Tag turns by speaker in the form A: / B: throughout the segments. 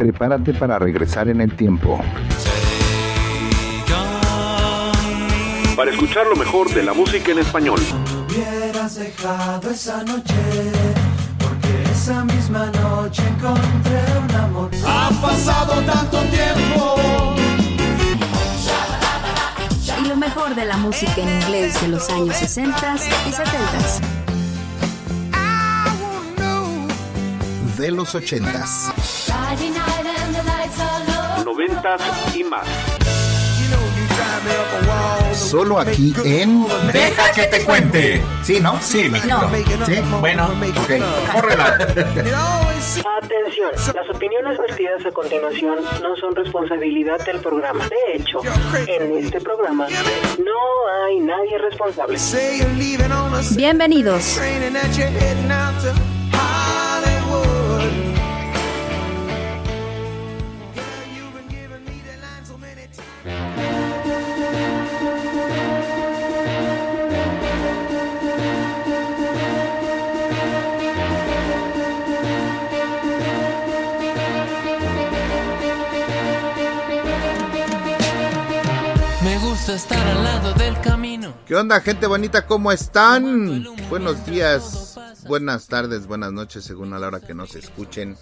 A: Prepárate para regresar en el tiempo.
B: Para escuchar lo mejor de la música en español.
C: hubieras dejado esa noche, porque esa misma noche encontré un amor. Ha pasado tanto tiempo.
D: Y lo mejor de la música en inglés de los años 60 y 70.
E: De los 80s.
B: Noventas y más.
E: Solo aquí en
F: Deja que te cuente.
E: Sí, ¿no?
F: Sí, lo
D: No.
F: ¿Sí? Bueno, ok. Córrela.
G: Atención, las opiniones vertidas a continuación no son responsabilidad del programa. De hecho, en este programa no hay nadie responsable.
D: Bienvenidos.
H: Estar al lado del camino.
E: ¿Qué onda, gente bonita? ¿Cómo están? Buenos días, buenas tardes, buenas noches, según a la hora que nos escuchen.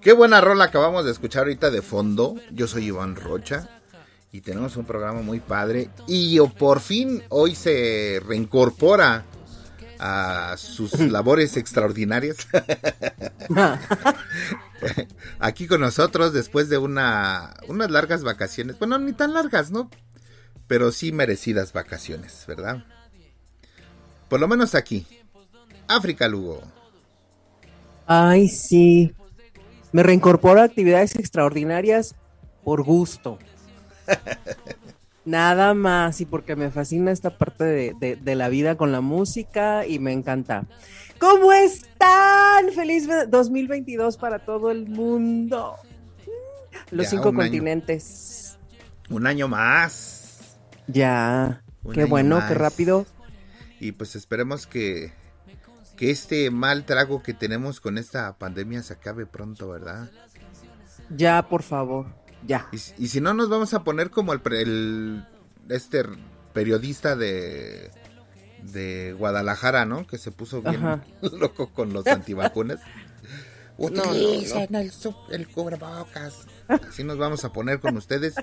E: Qué buena rola acabamos de escuchar ahorita de fondo. Yo soy Iván Rocha y tenemos un programa muy padre. Y por fin hoy se reincorpora a sus labores extraordinarias. Aquí con nosotros después de una unas largas vacaciones. Bueno, ni tan largas, ¿no? Pero sí merecidas vacaciones, ¿verdad? Por lo menos aquí. África, Lugo.
I: Ay, sí. Me reincorporo a actividades extraordinarias por gusto. Nada más y porque me fascina esta parte de, de- de la vida con la música y me encanta. ¿Cómo están? Feliz ve- 2022 para todo el mundo. Los
E: Ya,
I: cinco
E: un año.
I: continentes.
E: Un año más.
I: Ya.
E: Un
I: Qué bueno,
E: más.
I: qué rápido.
E: Y pues esperemos que, que este mal trago que tenemos con esta pandemia se acabe pronto, ¿verdad?
I: Ya, por favor. Ya.
E: Y, si- y si no, nos vamos a poner como el, el- este periodista de, de Guadalajara, ¿no? Que se puso bien
I: Ajá.
E: loco con los antivacunas.
I: no, no.
E: Utilicen el, el cubrebocas. Así nos vamos a poner con ustedes.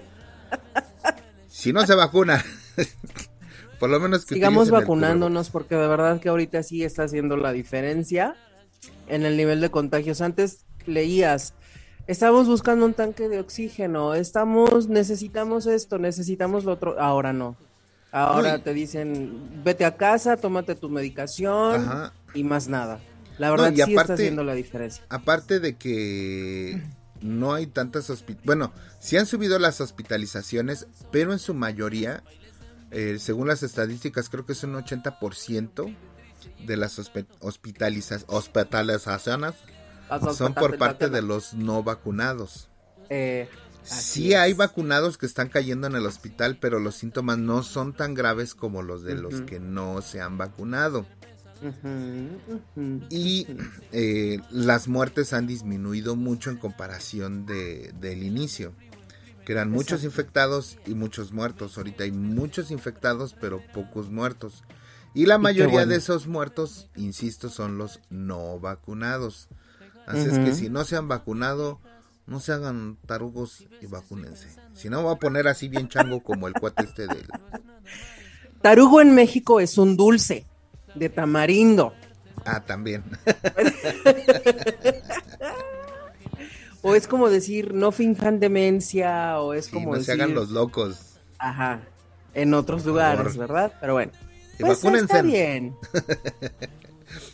E: Si no se vacuna, por lo menos que
I: Sigamos vacunándonos porque de verdad que ahorita sí está haciendo la diferencia en el nivel de contagios. Antes leías, estamos buscando un tanque de oxígeno, estamos, necesitamos esto, necesitamos lo otro. Ahora no. Ahora
E: Uy.
I: te dicen, vete a casa, tómate tu medicación
E: Ajá.
I: y más nada. La verdad
E: No,
I: sí está haciendo la diferencia.
E: Aparte de que no hay tantas hospi- bueno, sí han subido las hospitalizaciones, pero en su mayoría, eh, según las estadísticas, creo que es un 80% de las hospitaliza- hospitalizaciones
I: Las
E: son por parte de
I: hospitalizaciones.
E: los no vacunados.
I: Eh,
E: Sí hay vacunados que están cayendo en el hospital, pero los síntomas no son tan graves como los de los que no se han vacunado. Y eh, las muertes han disminuido mucho en comparación de, del inicio, que eran muchos
I: Exacto.
E: infectados y muchos muertos. Ahorita hay muchos infectados, pero pocos muertos. Y la mayoría
I: bueno.
E: de esos muertos, insisto, son los no vacunados. Así es que si no se han vacunado, no se hagan tarugos y vacúnense. Si no, voy a poner así bien chango como el cuate este del...
I: Tarugo en México es un dulce de tamarindo.
E: Ah, también.
I: O es como decir, no finjan demencia, o es
E: Sí,
I: como
E: no se hagan los locos.
I: ajá, en otros
E: Por
I: lugares,
E: favor.
I: ¿verdad? Pero bueno,
E: Y
I: pues
E: vacúnense.
I: está bien.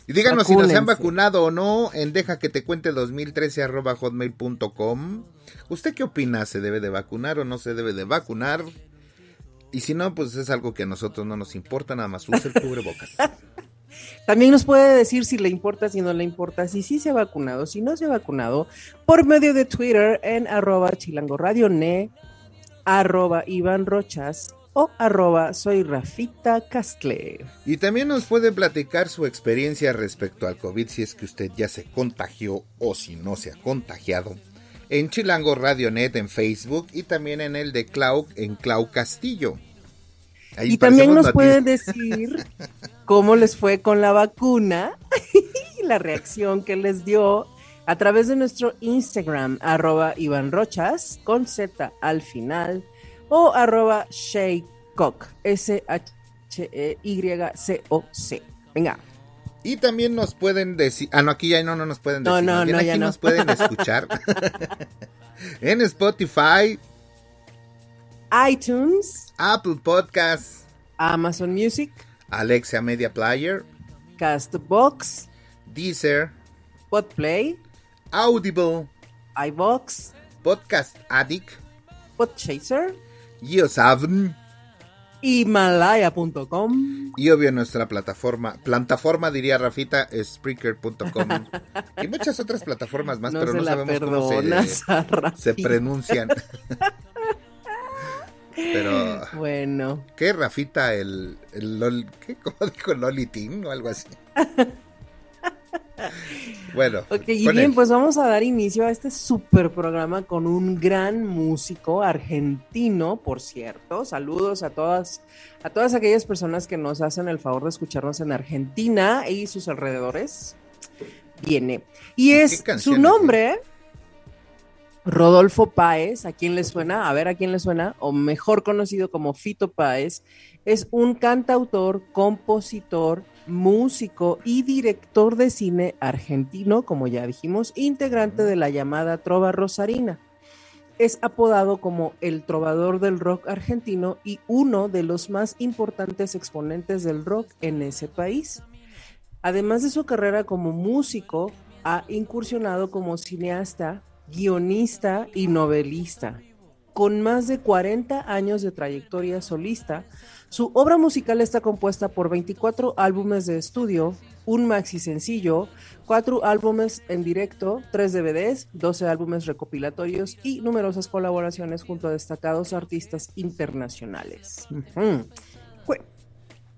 E: Y díganos si nos han
I: Vacúnense.
E: vacunado o no en deja que te cuente 2013 arroba hotmail.com. ¿Usted qué opina? ¿Se debe de vacunar o no se debe de vacunar? Y si no, pues es algo que a nosotros no nos importa, nada más use el cubrebocas.
I: También nos puede decir si le importa, si no le importa, si sí se ha vacunado, si no se ha vacunado, por medio de Twitter en arroba chilangoradionet, arroba Iván Rochas o arroba soy Rafita Castle.
E: Y también nos puede platicar su experiencia respecto al COVID, si es que usted ya se contagió o si no se ha contagiado. En Chilango Radionet en Facebook y también en el de Clau en Clau Castillo. Ahí
I: Y también nos pueden decir cómo les fue con la vacuna y la reacción que les dio a través de nuestro Instagram, arroba Iván Rochas, con Z al final, o arroba Shaycock, S-H-E-Y-C-O-C. Venga.
E: Y también nos pueden decir, ah no, aquí ya no, no nos pueden
I: No,
E: decir,
I: no,
E: bien
I: no,
E: aquí
I: ya no.
E: nos pueden escuchar en Spotify,
I: iTunes,
E: Apple Podcasts,
I: Amazon Music,
E: Alexa Media Player,
I: Castbox,
E: Deezer,
I: Podplay,
E: Audible,
I: iBox,
E: Podcast Addict,
I: Podchaser,
E: Geosavn
I: Himalaya.com.
E: y obvio nuestra plataforma, plataforma diría Rafita, Spreaker.com y muchas otras plataformas más,
I: No
E: pero no sabemos cómo se, se pronuncian. pero
I: Bueno,
E: ¿Qué Rafita el, el Lol, ¿qué? ¿Cómo dijo Lolitín o algo así? bueno,
I: ok, y bien,
E: él.
I: pues vamos a dar inicio a este super programa con un gran músico argentino, por cierto. Saludos a todas, a todas aquellas personas que nos hacen el favor de escucharnos en Argentina y sus alrededores. Viene. Y es su nombre, Rodolfo Páez, ¿a quién le suena? A ver, ¿a quién le suena? O mejor conocido como Fito Páez, es un cantautor, compositor, músico y director de cine argentino, como ya dijimos, integrante de la llamada Trova Rosarina. Es apodado como el trovador del rock argentino y uno de los más importantes exponentes del rock en ese país. Además de su carrera como músico, ha incursionado como cineasta, guionista y novelista. Con más de 40 años de trayectoria solista, su obra musical está compuesta por 24 álbumes de estudio, un maxi sencillo, 4 álbumes en directo, 3 DVDs, 12 álbumes recopilatorios y numerosas colaboraciones junto a destacados artistas internacionales.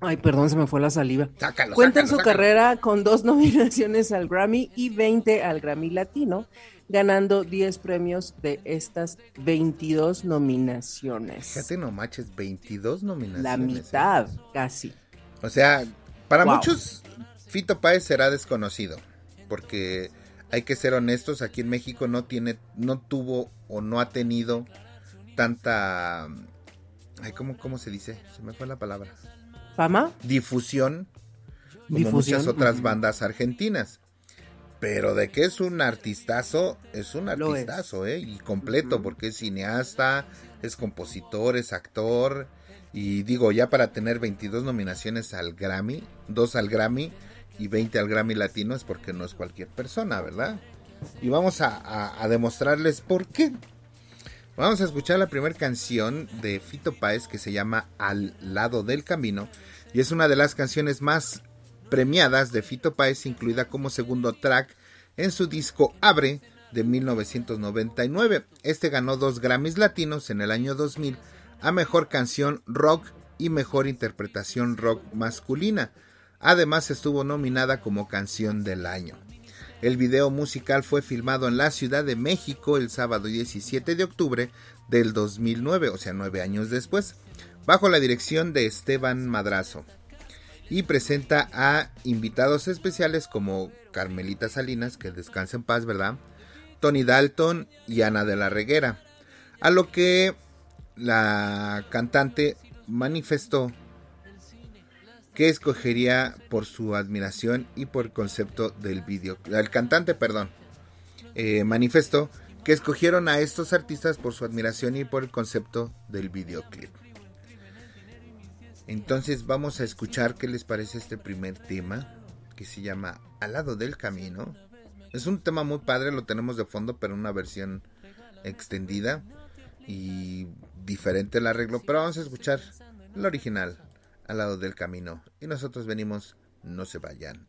I: Ay, perdón, se me fue la saliva.
E: Sácalo,
I: Cuenta en
E: sácalo,
I: su
E: sácalo.
I: carrera con dos nominaciones al Grammy y 20 al Grammy Latino, ganando 10 premios de estas 22 nominaciones.
E: Fíjate, no manches, 22 nominaciones.
I: La
E: ¿eh?
I: mitad, casi.
E: O sea, para
I: Wow.
E: muchos, Fito Páez será desconocido. Porque hay que ser honestos, aquí en México no tiene, no tuvo o no ha tenido tanta. Ay, ¿cómo, ¿Cómo se dice? Se me fue la palabra.
I: ¿Fama?
E: Difusión. Como
I: Difusión,
E: muchas otras bandas argentinas. Pero de que es un artistazo, es un
I: es.
E: artistazo, ¿eh? Y completo, porque es cineasta, es compositor, es actor. Y digo, ya para tener 22 nominaciones al Grammy, dos al Grammy, y 20 al Grammy Latino es porque no es cualquier persona, ¿verdad? Y vamos a, a demostrarles por qué. Vamos a escuchar la primera canción de Fito Páez que se llama Al lado del camino y es una de las canciones más premiadas de Fito Páez, incluida como segundo track en su disco Abre de 1999. Este ganó dos Grammys latinos en el año 2000 a Mejor Canción Rock y Mejor Interpretación Rock Masculina. Además estuvo nominada como Canción del Año. El video musical fue filmado en la Ciudad de México el sábado 17 de octubre del 2009, o sea, nueve años después, bajo la dirección de Esteban Madrazo. Y presenta a invitados especiales como Carmelita Salinas, que descansa en paz, ¿verdad? Tony Dalton y Ana de la Reguera. A lo que la cantante manifestó que escogería por su admiración y por el concepto del video. El cantante, perdón, eh, manifestó que escogieron a estos artistas por su admiración y por el concepto del videoclip. Entonces vamos a escuchar qué les parece este primer tema que se llama Al lado del camino. Es un tema muy padre, lo tenemos de fondo, pero una versión extendida y diferente el arreglo. Pero vamos a escuchar el original al lado del camino. Y nosotros venimos, no se vayan.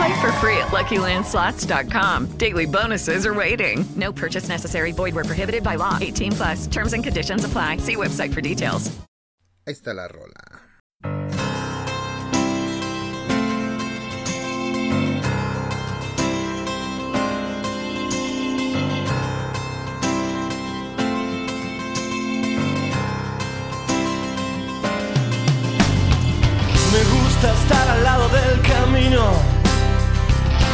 J: Play for free at LuckyLandSlots.com. Daily bonuses are waiting. No purchase necessary. Void where prohibited by law. 18 plus. Terms and conditions apply. See website for details.
E: Ahí está la rola.
C: Me gusta estar al lado del camino,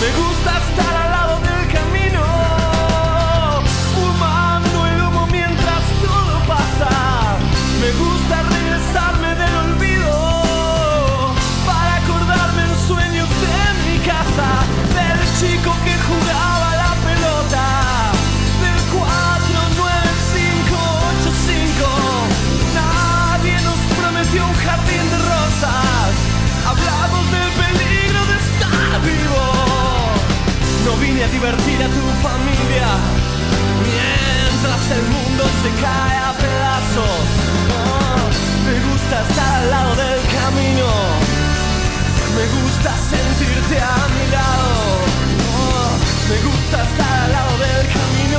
C: Me gusta estar A divertir a tu familia mientras el mundo se cae a pedazos. Oh, me gusta estar al lado del camino. Me gusta sentirte a mi lado. Oh, me gusta estar al lado del camino.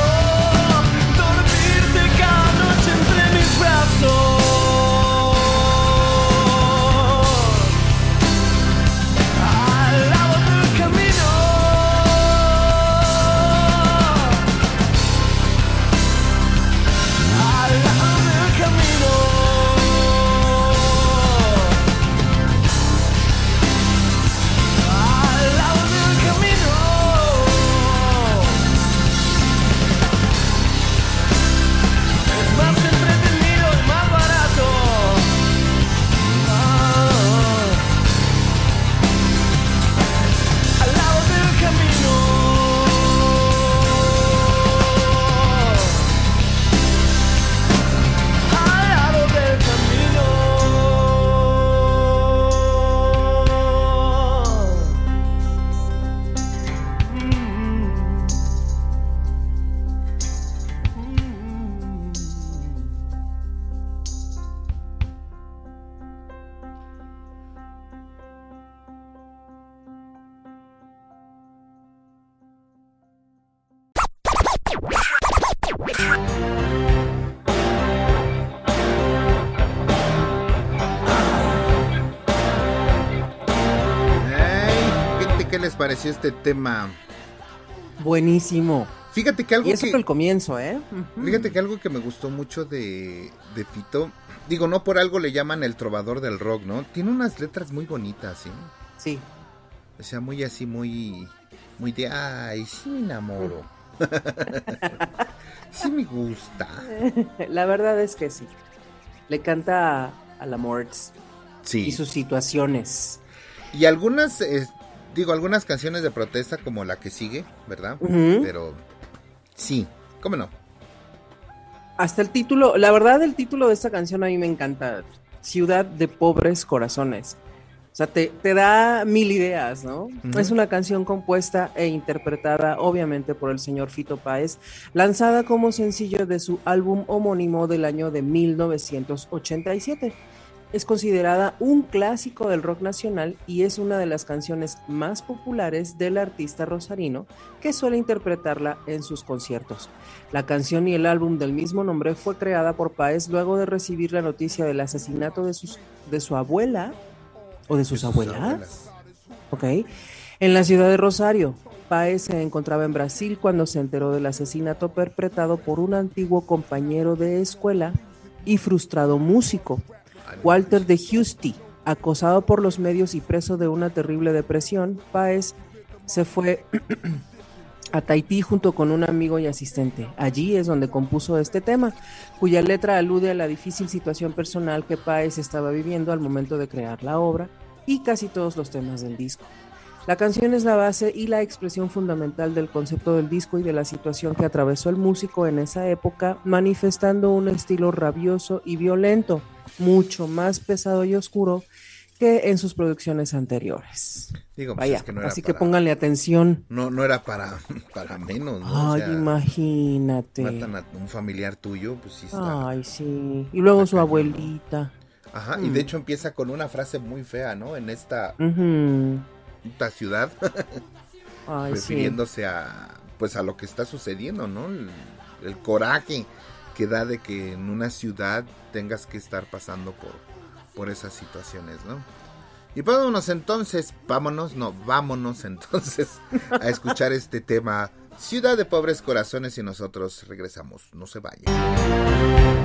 E: Pareció este tema?
I: Buenísimo.
E: Fíjate que algo
I: Y eso
E: que
I: fue el comienzo, ¿eh?
E: Fíjate que algo que me gustó mucho de, de Fito, digo, no por algo le llaman el trovador del rock, ¿no? Tiene unas letras muy bonitas, ¿sí?
I: Sí.
E: O sea, muy así, muy, muy de, ay, sí me enamoro. sí me gusta.
I: La verdad es que sí. Le canta a la Morts
E: Sí.
I: y sus situaciones.
E: Y algunas, eh, digo, algunas canciones de protesta como la que sigue, ¿verdad? Pero sí, ¿cómo no?
I: Hasta el título, la verdad el título de esta canción a mí me encanta. Ciudad de pobres corazones. O sea, te, te da mil ideas, ¿no? Es una canción compuesta e interpretada obviamente por el señor Fito Páez, lanzada como sencillo de su álbum homónimo del año de 1987. Es considerada un clásico del rock nacional y es una de las canciones más populares del artista rosarino que suele interpretarla en sus conciertos. La canción y el álbum del mismo nombre fue creada por Páez luego de recibir la noticia del asesinato de, sus, de su abuela o de sus abuelas, ¿ok? En la ciudad de Rosario. Páez se encontraba en Brasil cuando se enteró del asesinato perpetrado por un antiguo compañero de escuela y frustrado músico, Walter de Husty. Acosado por los medios y preso de una terrible depresión, Páez se fue a Tahití junto con un amigo y asistente. Allí es donde compuso este tema, cuya letra alude a la difícil situación personal que Páez estaba viviendo al momento de crear la obra y casi todos los temas del disco. La canción es la base y la expresión fundamental del concepto del disco y de la situación que atravesó el músico en esa época, manifestando un estilo rabioso y violento, mucho más pesado y oscuro que en sus producciones anteriores.
E: Digo, pues
I: Vaya,
E: es que no era
I: así que pónganle atención.
E: No, no era para, para menos, ¿no? O
I: Ay,
E: sea,
I: imagínate.
E: Matan a un familiar tuyo, pues sí está.
I: Ay, sí. Y luego su abuelita.
E: Ajá, y
I: Mm.
E: de hecho empieza con una frase muy fea, ¿no? En esta,
I: Ujú.
E: Esta ciudad,
I: Ay, sí.
E: refiriéndose a, pues a lo que está sucediendo, ¿no? El, el coraje que da de que en una ciudad tengas que estar pasando por, por esas situaciones, ¿no? Y pues vámonos entonces, vámonos, no, vámonos entonces a escuchar este tema, Ciudad de Pobres Corazones, y nosotros regresamos, no se vayan.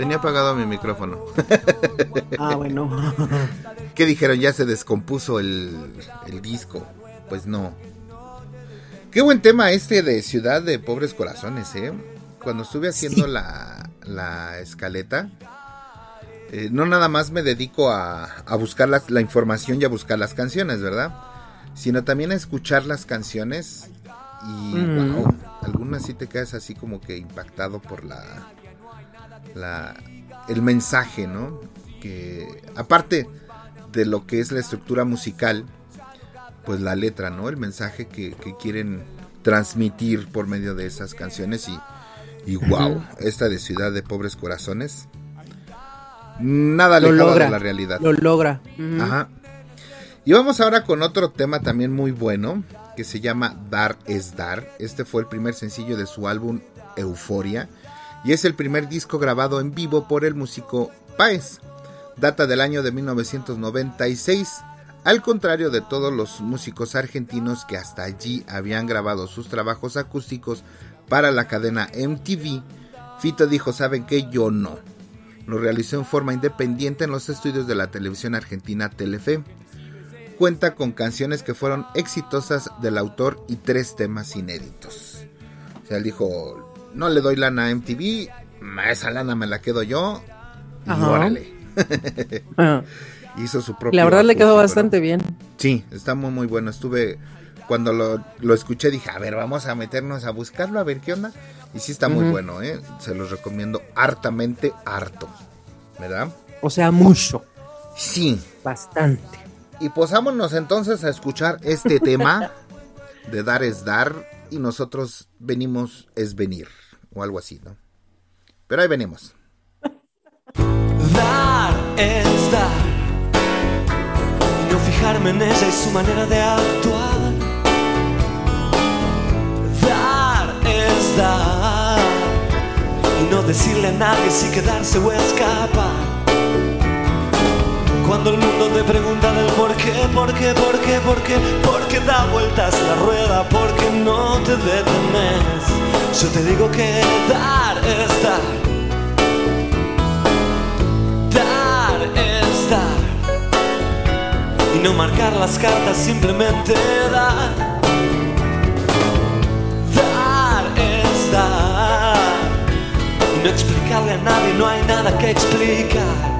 E: Tenía apagado mi micrófono.
I: Ah, bueno.
E: ¿Qué dijeron? Ya se descompuso el, el disco. Pues no. Qué buen tema este de Ciudad de Pobres Corazones, ¿eh? Cuando estuve haciendo
I: Sí.
E: la, la escaleta, eh, no nada más me dedico a, a buscar las- la información y a buscar las canciones, ¿verdad? Sino también a escuchar las canciones y,
I: Mm.
E: wow, algunas sí te quedas así como que impactado por la, la el mensaje, ¿no? Que aparte de lo que es la estructura musical, pues la letra, ¿no? El mensaje que, que quieren transmitir por medio de esas canciones y, y wow, esta de Ciudad de Pobres Corazones, nada
I: Lo logra.
E: de la realidad.
I: Lo logra.
E: Ajá. Y vamos ahora con otro tema también muy bueno que se llama Dar es Dar. Este fue el primer sencillo de su álbum Euforia y es el primer disco grabado en vivo por el músico Paez. Data del año de 1996. Al contrario de todos los músicos argentinos que hasta allí habían grabado sus trabajos acústicos para la cadena MTV, Fito dijo, ¿saben qué? Yo no. Lo realizó en forma independiente en los estudios de la televisión argentina Telefe. Cuenta con canciones que fueron exitosas del autor y tres temas inéditos. O sea, él dijo, no le doy lana a MTV, esa lana me la quedo yo. Y
I: Ajá.
E: órale.
I: Ajá.
E: Hizo su propio
I: La verdad le quedó bastante bien.
E: Sí, está muy muy bueno. Estuve cuando lo, lo escuché dije, a ver, vamos a meternos a buscarlo, a ver qué onda. Y sí está muy bueno, ¿eh? Se los recomiendo hartamente, harto. ¿Verdad?
I: O sea, mucho.
E: Sí.
I: Bastante.
E: Y pues vámonos entonces a escuchar este tema de dar es dar y nosotros venimos es venir o algo así, ¿no? Pero ahí venimos.
C: Dar es dar. No fijarme en ella y su manera de actuar. Dar es dar. Y no decirle a nadie si quedarse o escapar. Cuando el mundo te pregunta del por qué, por qué, por qué, por qué, por qué da vueltas la rueda, porque no te detenes. Yo te digo que dar es dar. Dar es dar. Y no marcar las cartas, simplemente dar. Dar es dar. Y no explicarle a nadie, no hay nada que explicar.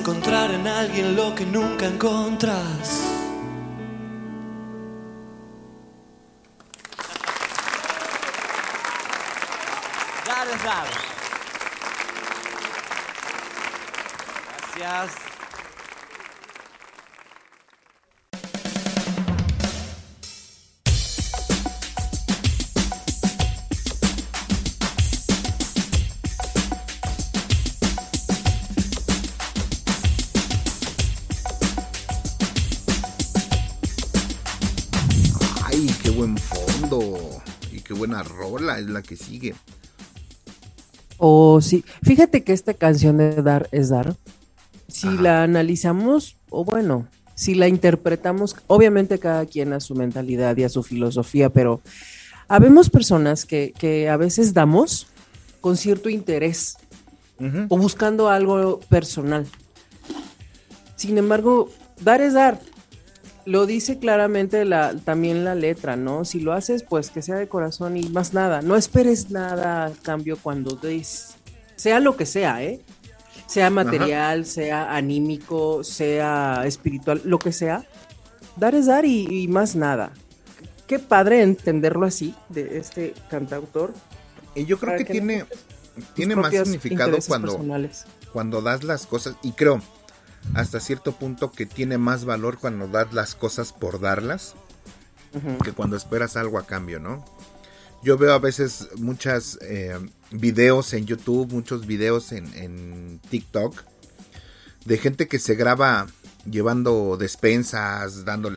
C: Encontrar en alguien lo que nunca encontras.
E: La que sigue.
I: O sí, fíjate que esta canción de Dar es Dar, si la analizamos, o bueno, si la interpretamos, obviamente cada quien a su mentalidad y a su filosofía, pero habemos personas que, que a veces damos con cierto interés o buscando algo personal. Sin embargo, dar es dar. Lo dice claramente la, también la letra, ¿no? Si lo haces, pues que sea de corazón y más nada. No esperes nada a cambio cuando des. Sea lo que sea, ¿eh? Sea material, sea anímico, sea espiritual, lo que sea. Dar es dar y, y más nada. Qué padre entenderlo así, de este cantautor.
E: Y yo creo que,
I: que
E: tiene, tiene más significado cuando,
I: personales.
E: cuando das las cosas. Y creo, hasta cierto punto, que tiene más valor cuando das las cosas por darlas que cuando esperas algo a cambio, ¿no? Yo veo a veces muchas eh, videos en YouTube, muchos videos en, en TikTok de gente que se graba llevando despensas, dándole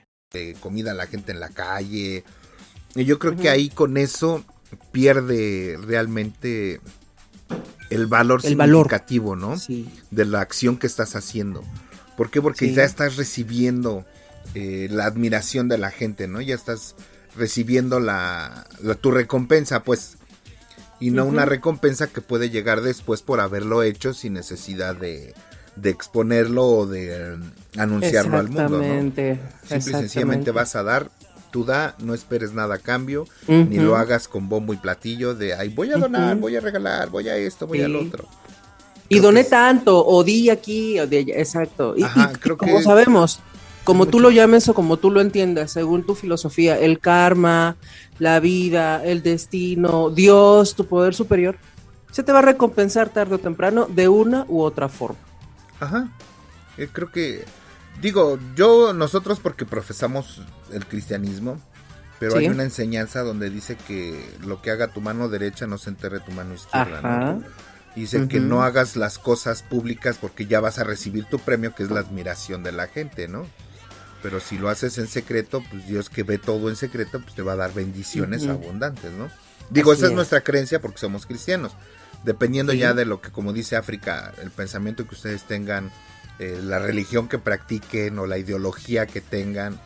E: De comida a la gente en la calle. Y yo creo que ahí con eso pierde realmente el valor
I: El valor.
E: significativo, ¿no? De la acción que estás haciendo. ¿Por qué? Porque
I: Sí.
E: ya estás recibiendo eh, la admiración de la gente, ¿no? Ya estás recibiendo la, la- tu recompensa, pues. Y no una recompensa que puede llegar después por haberlo hecho sin necesidad de, de exponerlo o de eh, anunciarlo al mundo, ¿no?
I: Exactamente,
E: Simple y sencillamente vas a dar, tú da, no esperes nada a cambio, ni lo hagas con bombo y platillo de, ay, voy a donar, voy a regalar, voy a esto, voy
I: Sí.
E: al otro.
I: Y doné tanto, o di aquí, o de allá, exacto. Y,
E: Ajá,
I: y
E: creo
I: como
E: que
I: sabemos, como tú lo llames o como tú lo entiendas, según tu filosofía, el karma, la vida, el destino, Dios, tu poder superior, se te va a recompensar tarde o temprano de una u otra forma.
E: Ajá. Eh, creo que, digo, yo, nosotros porque profesamos el cristianismo, pero
I: Sí.
E: hay una enseñanza donde dice que lo que haga tu mano derecha no se enterre tu mano izquierda,
I: Ajá.
E: ¿no? Dice que
I: Ujú.
E: no hagas las cosas públicas porque ya vas a recibir tu premio, que es la admiración de la gente, ¿no? Pero si lo haces en secreto, pues Dios que ve todo en secreto, pues te va a dar bendiciones abundantes, ¿no? Digo,
I: Así
E: esa es
I: es.
E: nuestra creencia porque somos cristianos. Dependiendo
I: Sí.
E: ya de lo que, como dice África, el pensamiento que ustedes tengan, eh, la religión que practiquen o la ideología que tengan,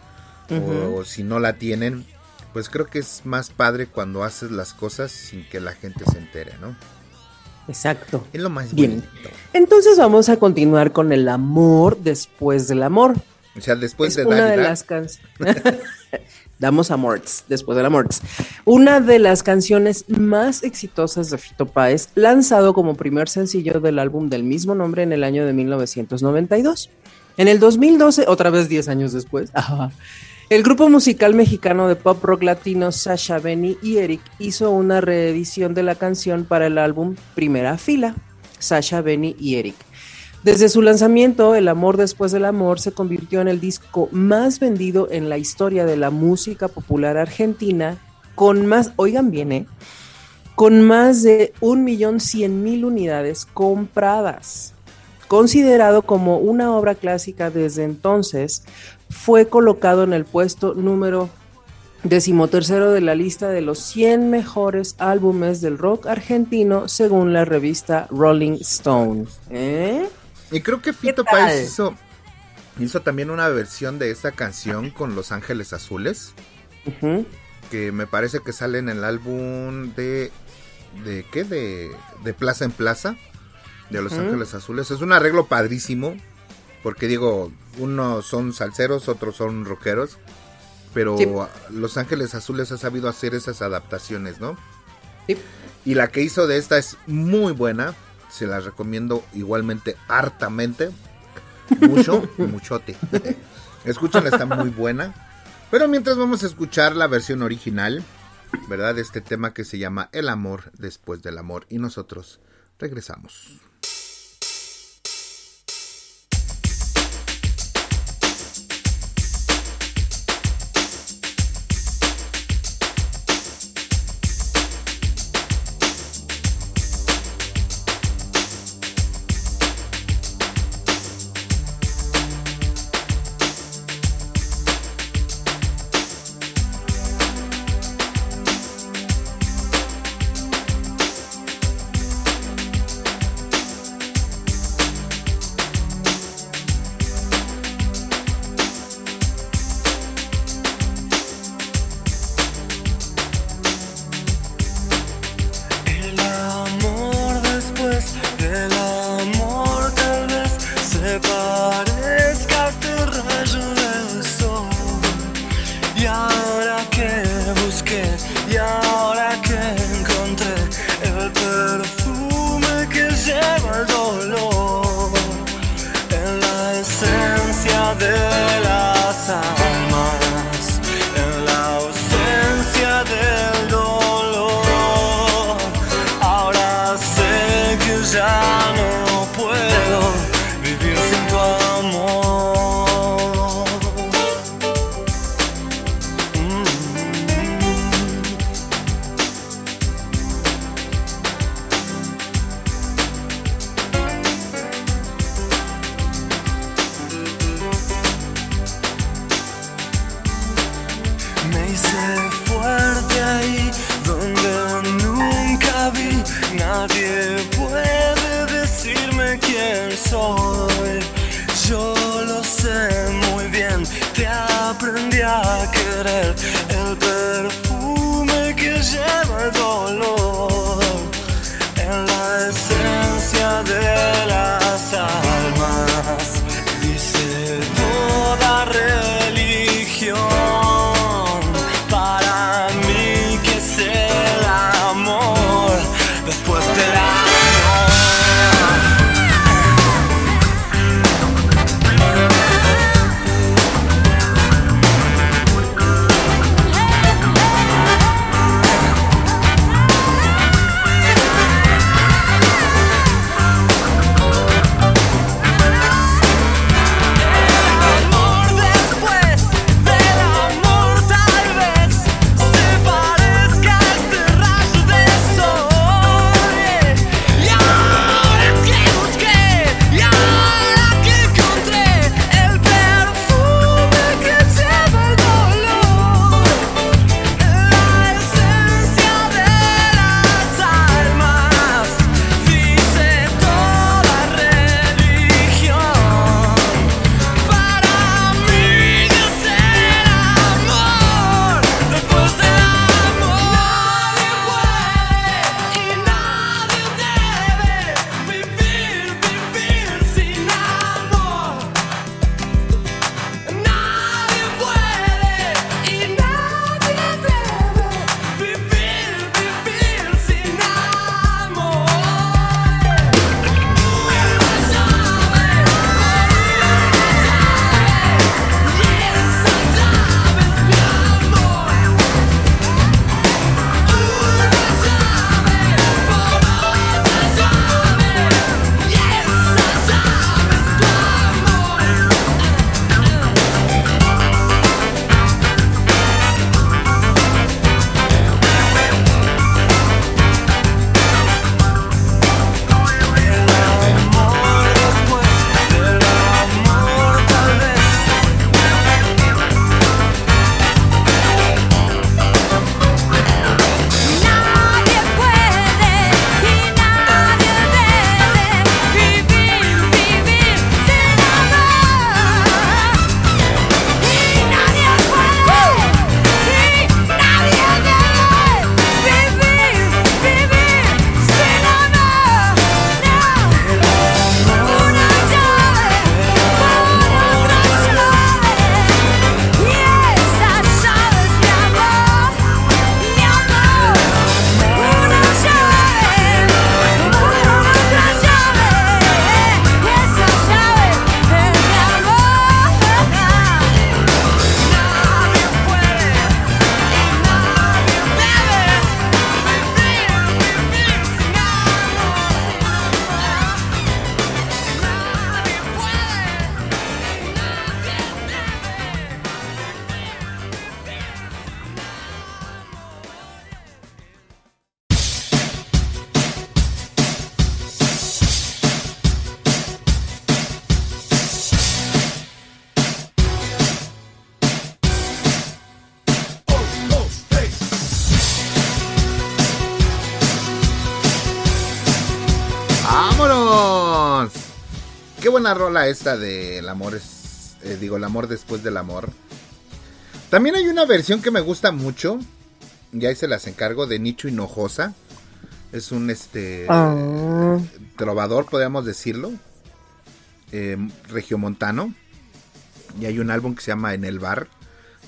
E: o, si no la tienen, pues creo que es más padre cuando haces las cosas sin que la gente se entere, ¿no?
I: Exacto.
E: Es lo más
I: Bien.
E: bonito.
I: Entonces vamos a continuar con el amor después del amor.
E: O sea, después
I: es
E: de
I: una de las canciones. Damos amorts, después del amorts. Una de las canciones más exitosas de Fito Páez, lanzado como primer sencillo del álbum del mismo nombre en el año de 1992. En el 2012, otra vez 10 años después, el grupo musical mexicano de pop rock latino Sasha, Benny y Eric hizo una reedición de la canción para el álbum Primera Fila, Sasha, Benny y Eric Desde su lanzamiento, El amor después del amor se convirtió en el disco más vendido en la historia de la música popular argentina, con más, oigan bien, ¿eh? con más de 1.100.000 unidades compradas. Considerado como una obra clásica desde entonces, fue colocado en el puesto número decimotercero de la lista de los 100 mejores álbumes del rock argentino según la revista Rolling Stone. ¿Eh?
C: Y creo que Fito Páez hizo, hizo también una versión de esta canción con Los Ángeles Azules. Que me parece que sale en el álbum de. ¿De qué? De, de Plaza en Plaza. De Los Ángeles Azules. Es un arreglo padrísimo. Porque digo, unos son salseros, otros son rockeros. Pero Los Ángeles Azules ha sabido hacer esas adaptaciones, ¿no?
I: Sí.
C: Y la que hizo de esta es muy buena se las recomiendo igualmente hartamente. Mucho, muchote. Escúchala, está muy buena. Pero mientras vamos a escuchar la versión original, ¿verdad? De este tema que se llama El amor después del amor. Y nosotros regresamos.
E: Rola esta de El amor es, eh, digo, el amor después del amor. También hay una versión que me gusta mucho, y ahí se las encargo, de Nicho Hinojosa. Es un este
I: Ah.
E: trovador, podríamos decirlo, eh, regiomontano. Y hay un álbum que se llama En el Bar,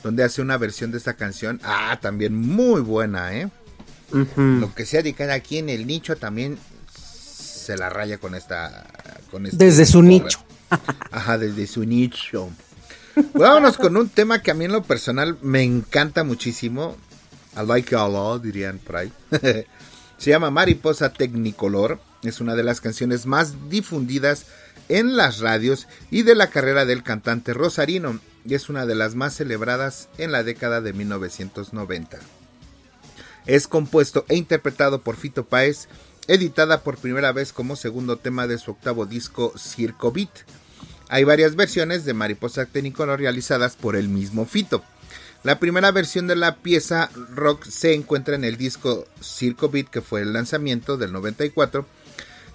E: donde hace una versión de esta canción. Ah, también muy buena, ¿eh? Lo que sea de cada quien, el nicho también se la raya con esta. Con este
I: Desde su
E: cover.
I: nicho.
E: Ajá, desde su nicho. Vámonos con un tema que a mí en lo personal me encanta muchísimo. I like it a lot, dirían por ahí. Se llama Mariposa Technicolor. Es una de las canciones más difundidas en las radios y de la carrera del cantante Rosarino. Y es una de las más celebradas en la década de 1990. Es compuesto e interpretado por Fito Páez, editada por primera vez como segundo tema de su octavo disco Circo Beat. Hay varias versiones de Mariposa Technicolor realizadas por el mismo Fito. La primera versión de la pieza rock se encuentra en el disco Circo Beat, que fue el lanzamiento del 94,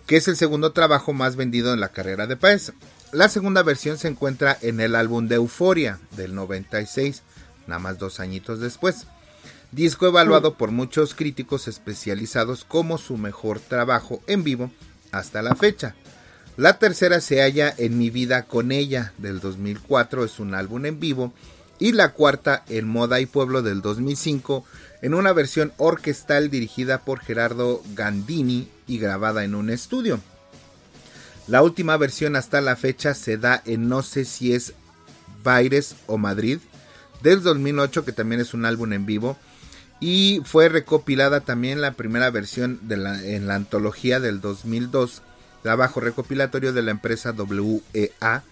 E: que es el segundo trabajo más vendido en la carrera de Páez. La segunda versión se encuentra en el álbum de Euforia del 96, nada más dos añitos después. Disco evaluado por muchos críticos especializados como su mejor trabajo en vivo hasta la fecha. La tercera se halla en Mi vida con ella del 2004, es un álbum en vivo. Y la cuarta en Moda y Pueblo del 2005, en una versión orquestal dirigida por Gerardo Gandini y grabada en un estudio. La última versión hasta la fecha se da en No sé si es Baires o Madrid del 2008, que también es un álbum en vivo. Y fue recopilada también la primera versión de la, en la antología del 2002, trabajo recopilatorio de la empresa WEA,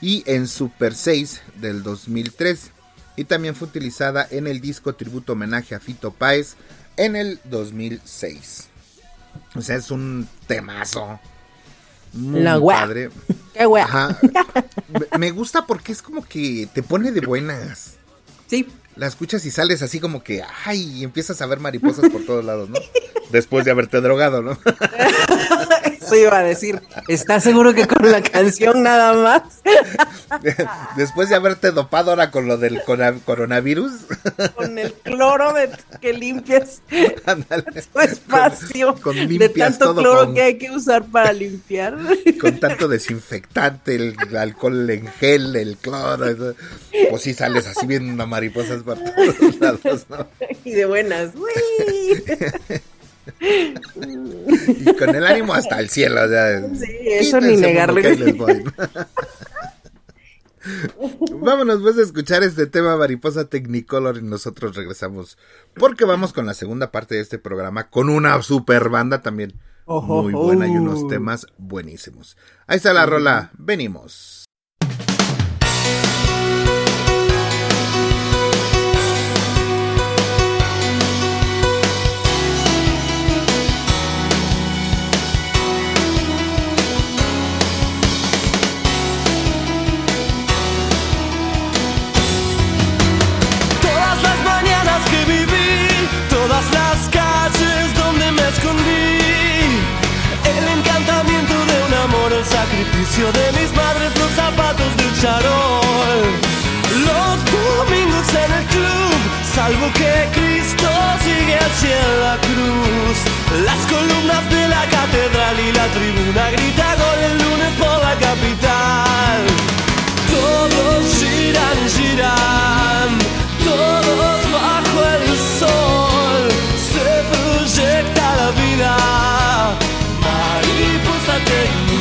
E: y en Super 6 del 2003. Y también fue utilizada en el disco tributo homenaje a Fito Páez en el 2006. O sea, es un temazo. Muy
I: La wea.
E: padre.
I: Qué wea.
E: Ajá. Me- Me gusta porque es como que te pone de buenas.
I: Sí.
E: La escuchas y sales así como que, ay, y empiezas a ver mariposas por todos lados, ¿no? Después de haberte drogado, ¿no?
I: Eso iba a decir. ¿Estás seguro que con la canción nada más?
E: Después de haberte dopado ahora con lo del coronavirus.
I: Con el cloro de que limpias tu espacio.
E: con
I: de
E: limpias
I: tanto
E: todo
I: cloro
E: con-
I: que hay que usar para limpiar.
E: con tanto desinfectante, el alcohol en gel, el cloro. Pues sí sales así viendo mariposas por todos lados, ¿no?
I: y de buenas.
E: Y con el ánimo hasta el cielo. O sea,
I: Sí, eso ni
E: voy. Vámonos pues a escuchar este tema Mariposa Technicolor y nosotros regresamos porque vamos con la segunda parte de este programa con una super banda también
I: Ojo,
E: muy buena y unos temas buenísimos. Ahí está la rola, venimos.
C: El encantamiento de un amor, el sacrificio de mis madres, los zapatos del charol, los domingos en el club, salvo que Cristo sigue en la cruz, las columnas de la catedral y la tribuna grita mariposa tecnicolor.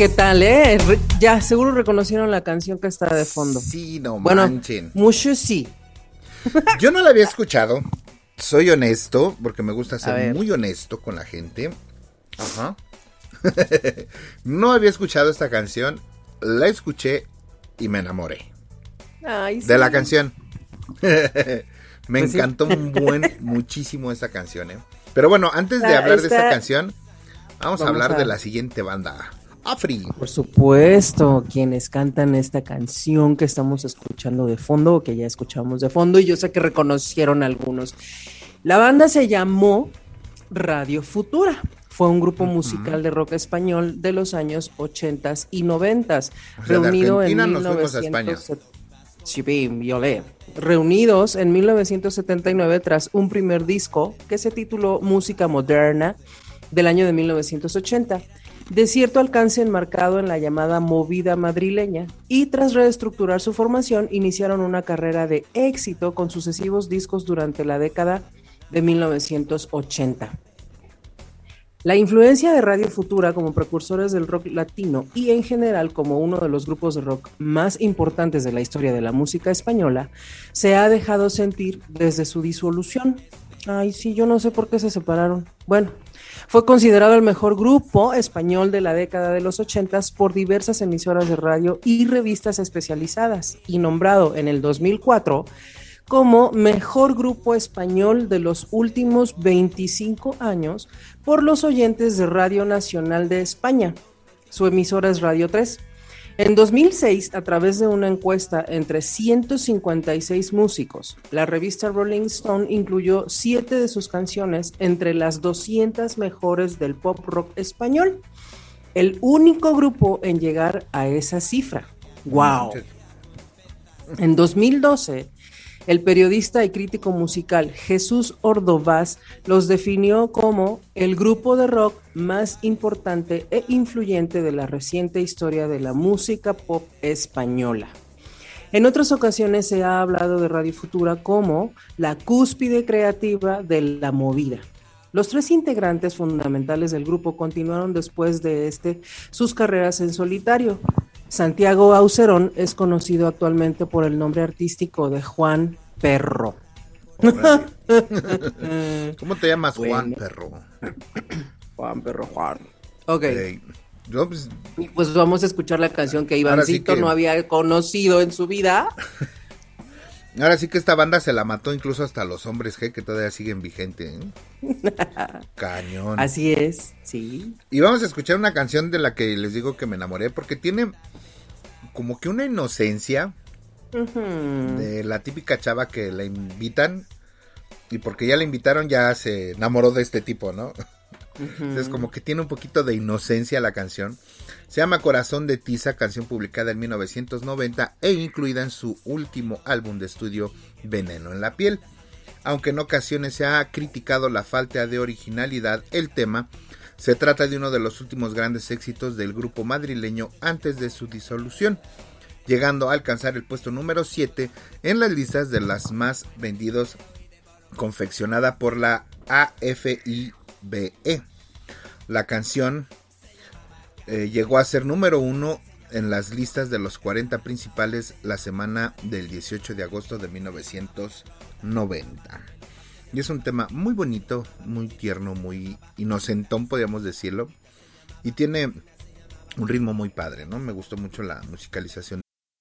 I: Qué tal, eh? Re- Ya, seguro reconocieron la canción que está de fondo.
E: Sí, no
I: Bueno,
E: manchen.
I: mucho sí.
E: Yo no la había escuchado. Soy honesto, porque me gusta ser muy honesto con la gente. Ajá. no había escuchado esta canción. La escuché y me enamoré.
I: Ay,
E: De
I: sí.
E: la canción. me
I: Pues sí.
E: encantó un buen, muchísimo esta canción, ¿eh? Pero bueno, antes de
I: Está-
E: hablar de esta canción, vamos, a hablar
I: a-
E: de la siguiente banda. Afri.
I: Por supuesto, quienes cantan esta canción que estamos escuchando de fondo, o que ya escuchamos de fondo, y yo sé que reconocieron algunos. La banda se llamó Radio Futura. Fue un grupo musical de rock español de los años 80 y 90,
E: O sea,
I: reunido en
E: Argentina nos fuimos a
I: 1970. Sí, bien, violé. Reunidos en 1979 tras un primer disco que se tituló Música Moderna del año de 1980, de cierto alcance enmarcado en la llamada movida madrileña, y tras reestructurar su formación iniciaron una carrera de éxito con sucesivos discos durante la década de 1980. La influencia de Radio Futura como precursores del rock latino y en general como uno de los grupos de rock más importantes de la historia de la música española se ha dejado sentir desde su disolución. Ay, sí, yo no sé por qué se separaron. Bueno, fue considerado el mejor grupo español de la década de los 80 por diversas emisoras de radio y revistas especializadas y nombrado en el 2004 como mejor grupo español de los últimos 25 años por los oyentes de Radio Nacional de España. Su emisora es Radio 3. En 2006, a través de una encuesta entre 156 músicos, la revista Rolling Stone incluyó siete de sus canciones entre las 200 mejores del pop rock español. El único grupo en llegar a esa cifra. ¡Wow! En 2012, el periodista y crítico musical Jesús Ordovás los definió como el grupo de rock más importante e influyente de la reciente historia de la música pop española. En otras ocasiones se ha hablado de Radio Futura como la cúspide creativa de la movida. Los tres integrantes fundamentales del grupo continuaron después de este sus carreras en solitario. Santiago Aucerón es conocido actualmente por el nombre artístico de Juan Perro.
E: ¿Cómo te llamas, Juan. Perro?
I: Juan, perro Juan. Ok.
E: Ey, yo, pues,
I: Y Pues vamos a escuchar la canción que Ivancito
E: que-
I: no había conocido en su vida.
E: ahora sí que esta banda se la mató incluso hasta los hombres G que todavía siguen vigente. ¿eh? Cañón.
I: Así es, sí.
E: Y vamos a escuchar una canción de la que les digo que me enamoré porque tiene como que una inocencia de la típica chava que la invitan y porque ya la invitaron ya se enamoró de este tipo, ¿no? Entonces como que tiene un poquito de inocencia la canción. Se llama Corazón de Tiza, canción publicada en 1990 e incluida en su último álbum de estudio Veneno en la piel. Aunque en ocasiones se ha criticado la falta de originalidad, el tema se trata de uno de los últimos grandes éxitos del grupo madrileño antes de su disolución, llegando a alcanzar el puesto número 7 en las listas de las más vendidos confeccionada por la AFIBE. La canción eh, llegó a ser número uno en las listas de los 40 principales la semana del 18 de agosto de 1990. Y es un tema muy bonito, muy tierno, muy inocentón, podríamos decirlo. Y tiene un ritmo muy padre, ¿no? Me gustó mucho la musicalización.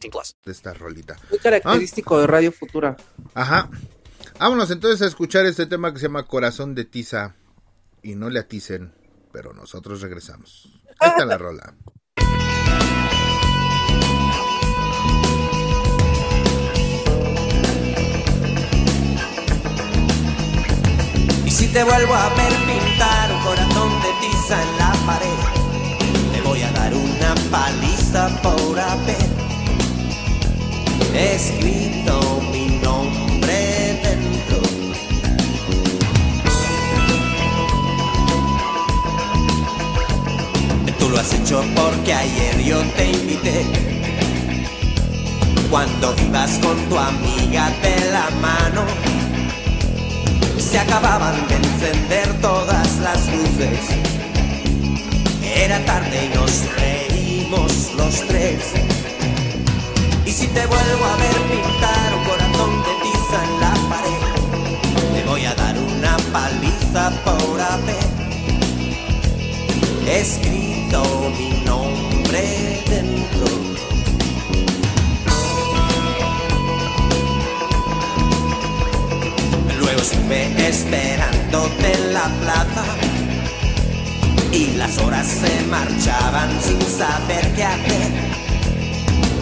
K: 18 plus.
E: de esta rolita.
I: Muy característico de Radio Futura.
E: Ajá. Vámonos entonces a escuchar este tema que se llama Corazón de Tiza. Y no le aticen, pero nosotros regresamos. Ahí está la rola.
B: Y si te vuelvo a ver pintar un corazón de tiza en la pared, te voy a dar una paliza por haber escrito mi nombre dentro. Tú lo has hecho porque ayer yo te invité. Cuando ibas con tu amiga de la mano se acababan de encender todas las luces. Era tarde y nos reímos los tres. Si te vuelvo a ver pintar un corazón de tiza en la pared, te voy a dar una paliza por haber escrito mi nombre dentro. Luego estuve esperándote en la plaza y las horas se marchaban sin saber qué hacer.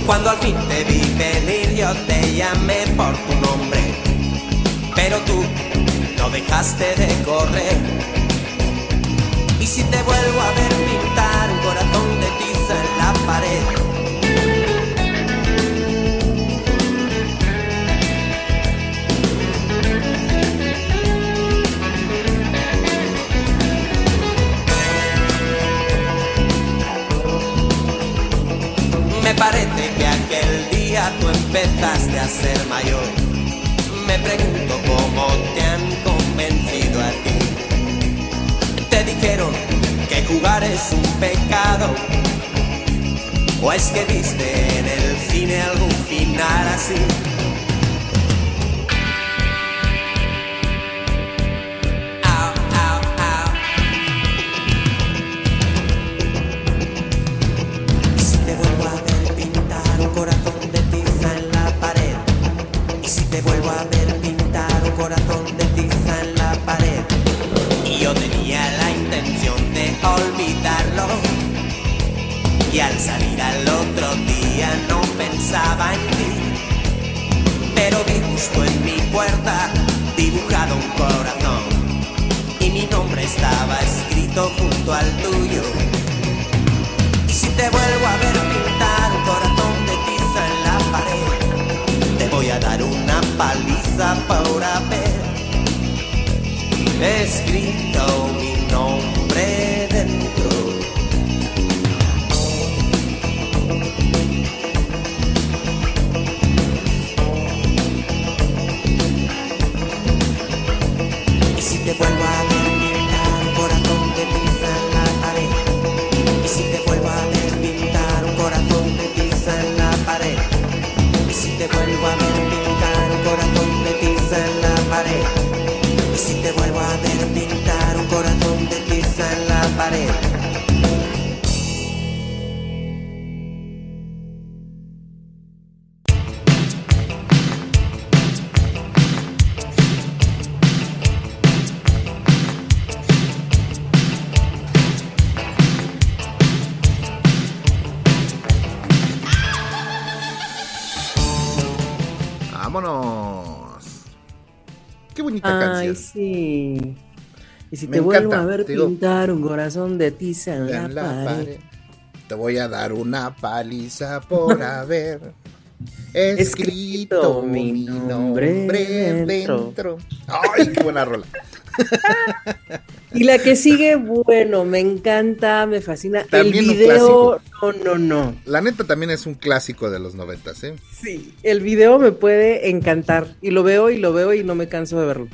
B: Cuando al fin te vi venir yo te llamé por tu nombre, pero tú no dejaste de correr. Y si te vuelvo a ver pintar un corazón de tiza en la pared, Me parece que aquel día tú empezaste a ser mayor. Me pregunto cómo te han convencido a ti. Te dijeron que jugar es un pecado. ¿O es que viste en el cine algún final así? Escrito Y si
E: Me
I: te vuelvo
E: encanta,
I: a ver
E: digo.
I: pintar un corazón de tiza en,
E: En
I: la, pared.
E: pared. Te voy a dar una paliza por haber escrito mi nombre dentro.
I: dentro.
E: Ay, qué buena rola.
I: Y la que sigue, bueno, me encanta, me fascina.
E: También
I: el
E: un
I: video, no, no, no.
E: La neta también es un clásico de los noventas, ¿eh?
I: Sí, el video me puede encantar. Y lo veo y lo veo y no me canso de verlo.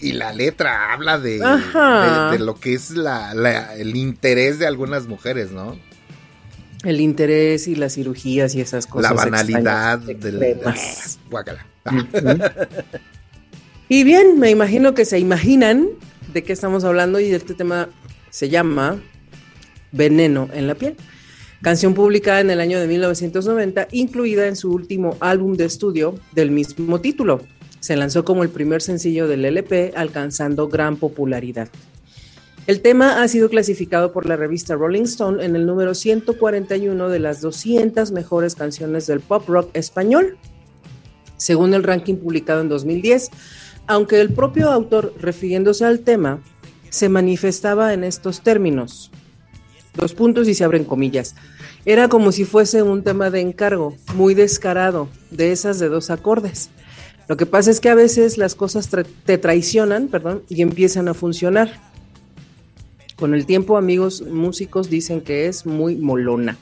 E: Y la letra habla de, de, de lo que es la, la- el interés de algunas mujeres, ¿no?
I: El interés y las cirugías y esas cosas.
E: la banalidad del...
I: extremas.
E: Guácala.
I: Y bien, me imagino que se imaginan de qué estamos hablando y este tema se llama Veneno en la piel. Canción publicada en el año de 1990, incluida en su último álbum de estudio del mismo título. Se lanzó como el primer sencillo del LP, alcanzando gran popularidad. El tema ha sido clasificado por la revista Rolling Stone en el número 141 de las 200 mejores canciones del pop rock español, según el ranking publicado en 2010, aunque el propio autor, refiriéndose al tema, se manifestaba en estos términos. Dos puntos y se abren comillas. Era como si fuese un tema de encargo, muy descarado, de esas de dos acordes. Lo que pasa es que a veces las cosas tra- te traicionan, perdón, y empiezan a funcionar. Con el tiempo, amigos músicos dicen que es muy molona.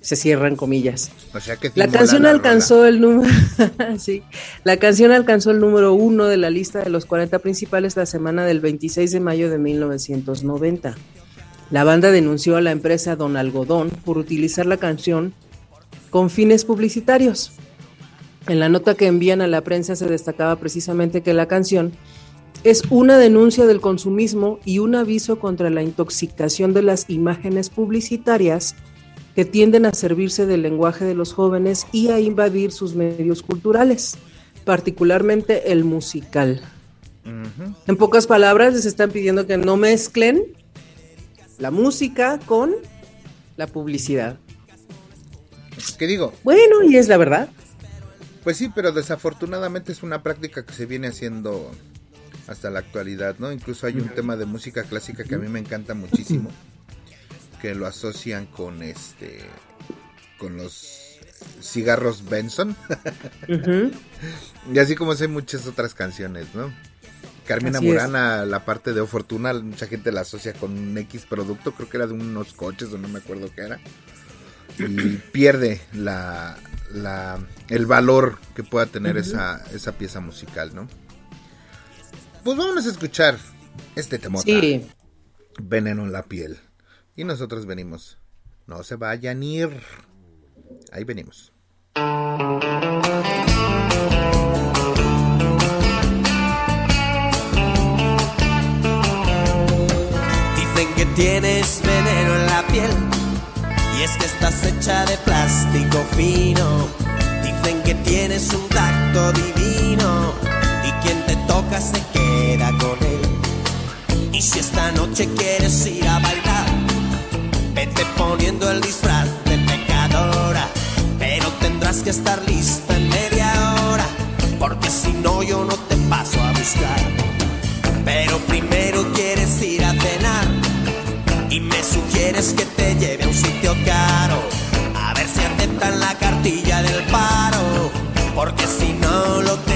I: Se cierran comillas.
E: O sea que
I: La canción
E: la
I: alcanzó el número, sí, la canción alcanzó el número uno de la lista de los 40 principales la semana del 26 de mayo de 1990. La banda denunció a la empresa Don Algodón por utilizar la canción con fines publicitarios. En la nota que envían a la prensa se destacaba precisamente que la canción es una denuncia del consumismo y un aviso contra la intoxicación de las imágenes publicitarias que tienden a servirse del lenguaje de los jóvenes y a invadir sus medios culturales, particularmente el musical. En pocas palabras, les están pidiendo que no mezclen la música con la publicidad.
E: ¿Qué digo?
I: Bueno, y es la verdad.
E: Pues sí, pero desafortunadamente es una práctica que se viene haciendo hasta la actualidad, ¿no? Incluso hay un tema de música clásica que a mí me encanta muchísimo, que lo asocian con este, con los cigarros Benson, y así como hay muchas otras canciones, ¿no? Carmina
I: Así es.
E: La parte de O Fortuna, mucha gente la asocia con un X producto, creo que era de unos coches o no me acuerdo qué era. Y pierde la, la, el valor que pueda tener esa, esa pieza musical, ¿no? Pues vamos a escuchar este temota.
I: Sí.
E: Veneno en la piel. Y nosotros venimos. No se vayan a ir. Ahí venimos.
B: Dicen que tienes veneno en la piel es que estás hecha de plástico fino. Dicen que tienes un tacto divino y quien te toca se queda con él. Y si esta noche quieres ir a bailar, vete poniendo el disfraz de pecadora, pero tendrás que estar lista en media hora, porque si no yo no te paso a buscar. Pero primero y me sugieres que te lleve a un sitio caro. A ver si aceptan la cartilla del paro, porque si no lo tenemos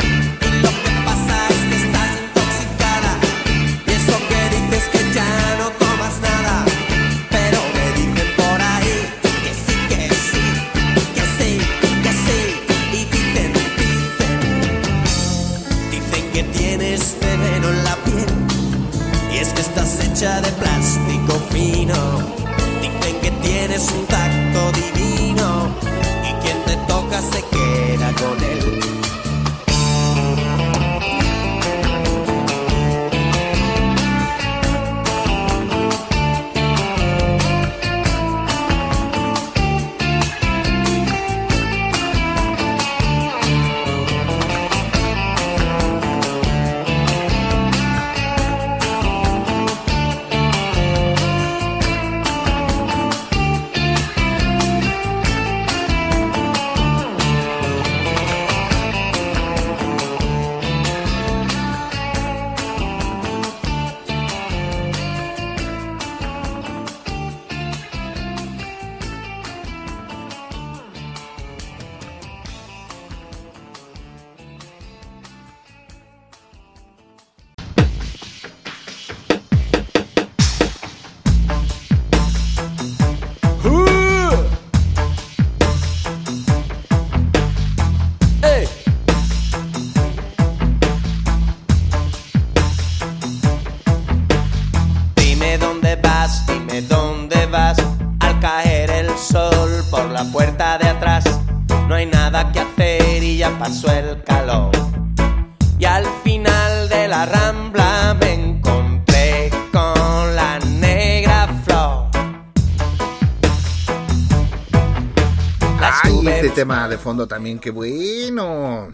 E: fondo también, qué bueno.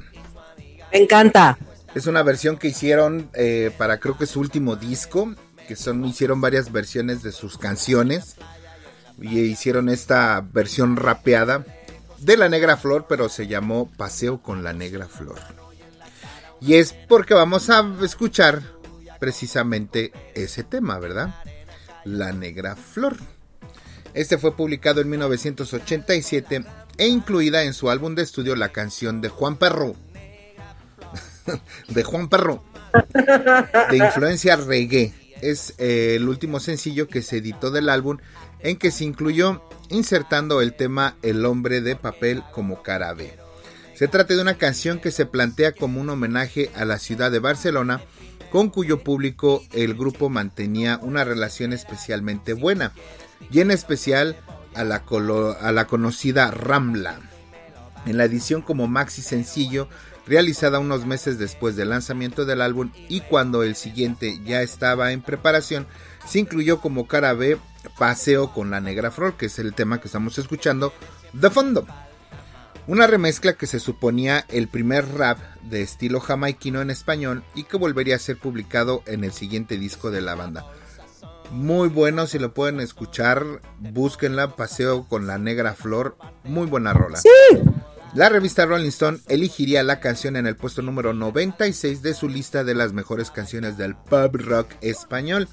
I: Me encanta.
E: Es una versión que hicieron eh, para creo que su último disco, que son hicieron varias versiones de sus canciones y hicieron esta versión rapeada de La Negra Flor, pero se llamó Paseo con la Negra Flor. Y es porque vamos a escuchar precisamente ese tema, ¿verdad? La Negra Flor. Este fue publicado en 1987 e incluida en su álbum de estudio la canción de Juan Perro. de Juan Perro. de influencia reggae. Es eh, el último sencillo que se editó del álbum en que se incluyó insertando el tema El hombre de papel como cara B. Se trata de una canción que se plantea como un homenaje a la ciudad de Barcelona, con cuyo público el grupo mantenía una relación especialmente buena, y en especial a la, conocida Rambla. En la edición como maxi sencillo, realizada unos meses después del lanzamiento del álbum y cuando el siguiente ya estaba en preparación, se incluyó como cara B Paseo con la Negra Flor, que es el tema que estamos escuchando de fondo. Una remezcla que se suponía el primer rap de estilo jamaiquino en español y que volvería a ser publicado en el siguiente disco de la banda. Muy bueno, si lo pueden escuchar, búsquenla, Paseo con la Negra Flor, muy buena rola.
I: Sí.
E: La revista Rolling Stone elegiría la canción en el puesto número 96 de su lista de las mejores canciones del pub rock español.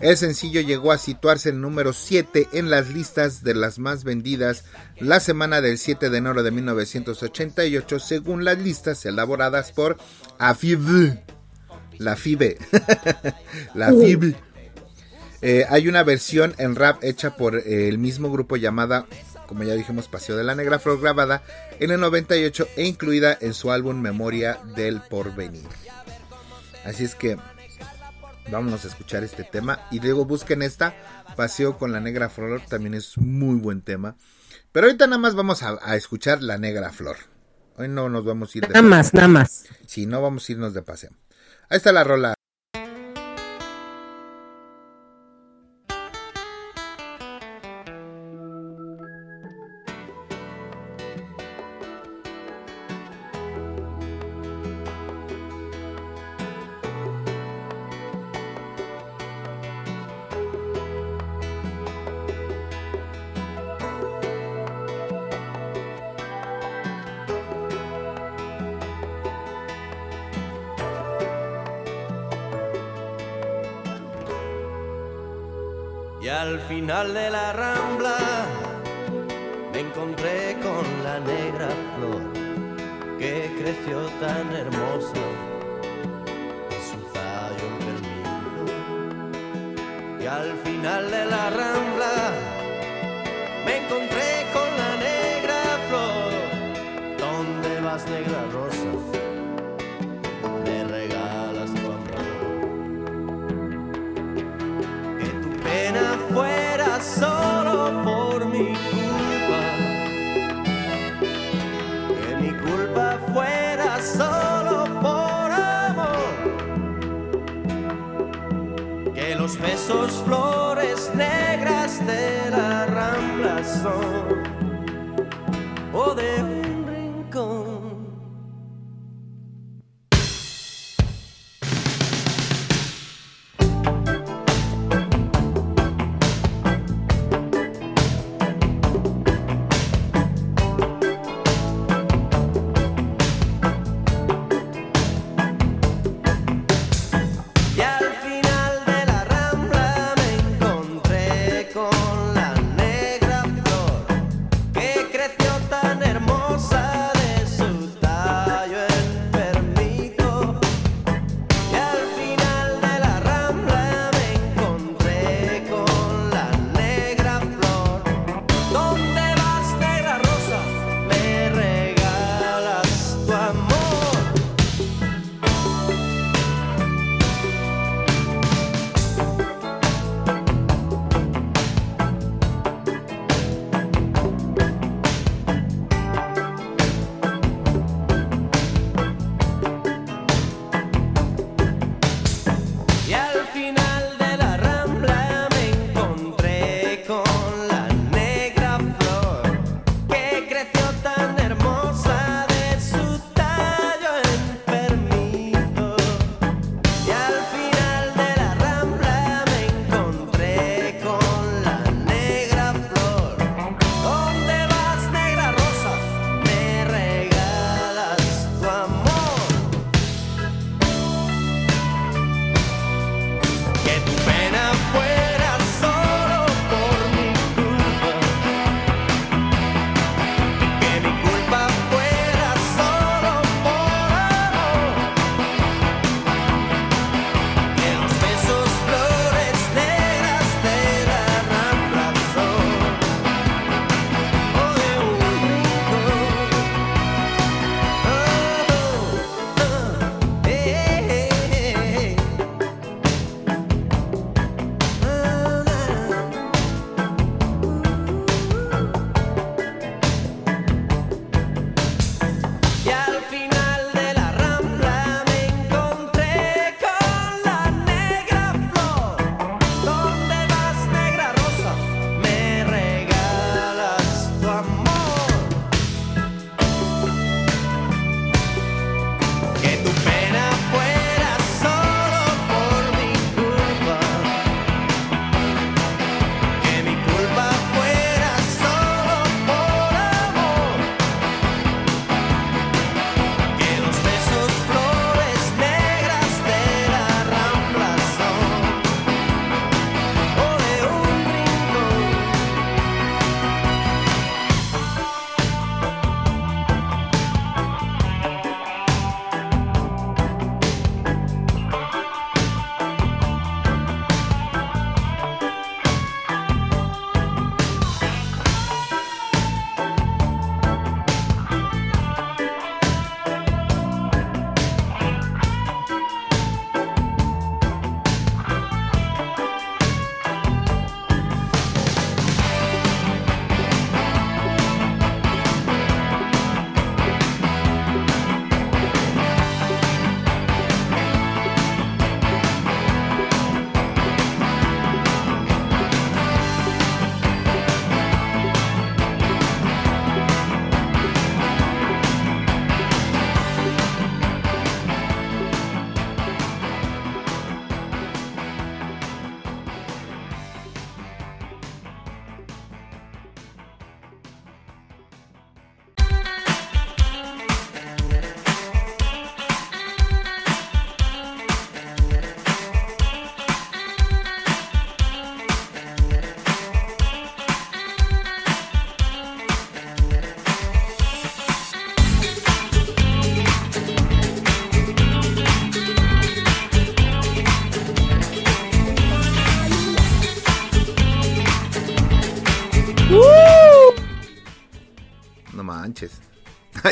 E: El sencillo llegó a situarse en número 7 en las listas de las más vendidas la semana del 7 de enero de 1988 según las listas elaboradas por AFIB. La FIBE. la FIB. Eh, hay una versión en rap hecha por eh, el mismo grupo llamada, como ya dijimos, Paseo de la Negra Flor, grabada en el 98 e incluida en su álbum Memoria del Porvenir. Así es que vámonos a escuchar este tema y luego busquen esta, Paseo con la Negra Flor, también es muy buen tema. Pero ahorita nada más vamos a, a escuchar la Negra Flor. Hoy no nos vamos a ir de
I: Nada más, nada más.
E: Sí, no vamos a irnos de paseo. Ahí está la rola.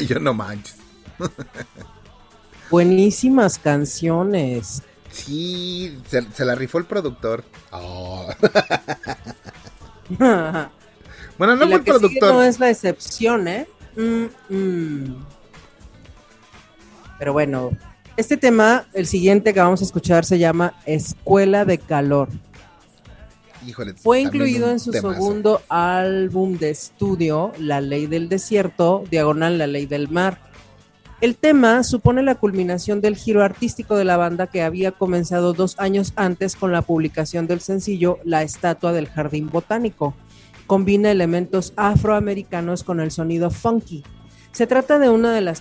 E: yo no manches.
I: Buenísimas canciones.
E: Sí, se, se la rifó el productor. Oh. bueno, no fue el productor.
I: no es la excepción, ¿eh? Mm, mm. Pero bueno, este tema, el siguiente que vamos a escuchar se llama Escuela de Calor.
E: Híjole,
I: Fue incluido en su
E: temazo.
I: segundo álbum de estudio, La Ley del Desierto, diagonal La Ley del Mar. El tema supone la culminación del giro artístico de la banda que había comenzado dos años antes con la publicación del sencillo La Estatua del Jardín Botánico. Combina elementos afroamericanos con el sonido funky. Se trata de una de las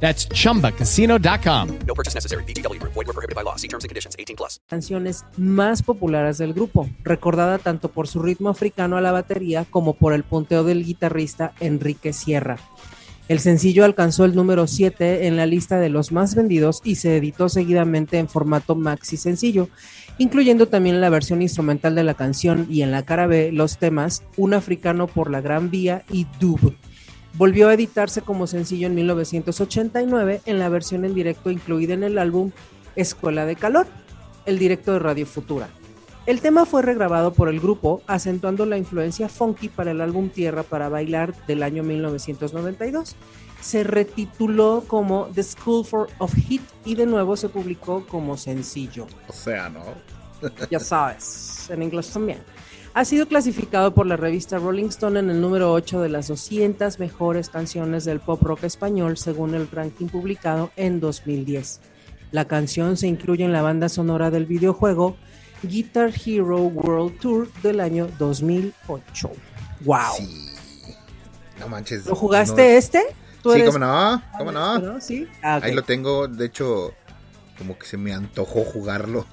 L: That's chumbacasino.com.
K: No purchase necessary. VGW Group. Void were prohibited by law. See terms and conditions. 18 plus.
I: canciones más populares del grupo, recordada tanto por su ritmo africano a la batería como por el punteo del guitarrista Enrique Sierra. El sencillo alcanzó el número 7 en la lista de los más vendidos y se editó seguidamente en formato maxi sencillo, incluyendo también la versión instrumental de la canción y en la cara B los temas Un africano por la Gran Vía y Dub. Volvió a editarse como sencillo en 1989 en la versión en directo incluida en el álbum Escuela de Calor, el directo de Radio Futura. El tema fue regrabado por el grupo, acentuando la influencia funky para el álbum Tierra para Bailar del año 1992. Se retituló como The School for of Hit y de nuevo se publicó como sencillo.
E: O sea, ¿no?
I: Ya sabes, en inglés también. Ha sido clasificado por la revista Rolling Stone en el número 8 de las 200 mejores canciones del pop rock español según el ranking publicado en 2010. La canción se incluye en la banda sonora del videojuego Guitar Hero World Tour del año 2008. ¡Wow!
E: No manches.
I: ¿Lo jugaste
E: no-
I: este? ¿Tú
E: Sí,
I: eres-
E: cómo no, cómo no.
I: ¿no? Sí. Ah.
E: Ahí lo tengo, de hecho, como que se me antojó jugarlo.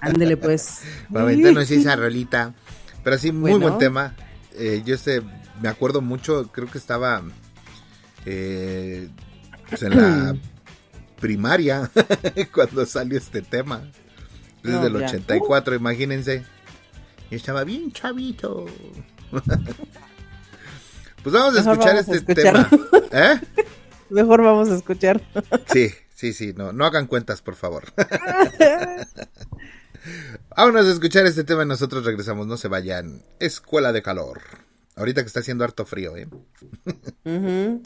I: Ándele pues.
E: Para aventarnos esa rolita. Pero sí, muy
I: Bueno.
E: buen tema. Eh, yo este, me acuerdo mucho, creo que estaba eh, pues, en la primaria cuando salió este tema. Desde
I: No,
E: el
I: ya.
E: 84, imagínense. Yo estaba bien chavito. pues vamos a
I: Mejor
E: escuchar
I: vamos
E: este tema. ¿Eh?
I: Mejor vamos a escuchar.
E: Sí, sí, sí, no, no hagan cuentas, por favor. Vámonos a escuchar este tema y nosotros regresamos, no se vayan. Escuela de calor. Ahorita que está haciendo harto frío, ¿eh?
C: Arde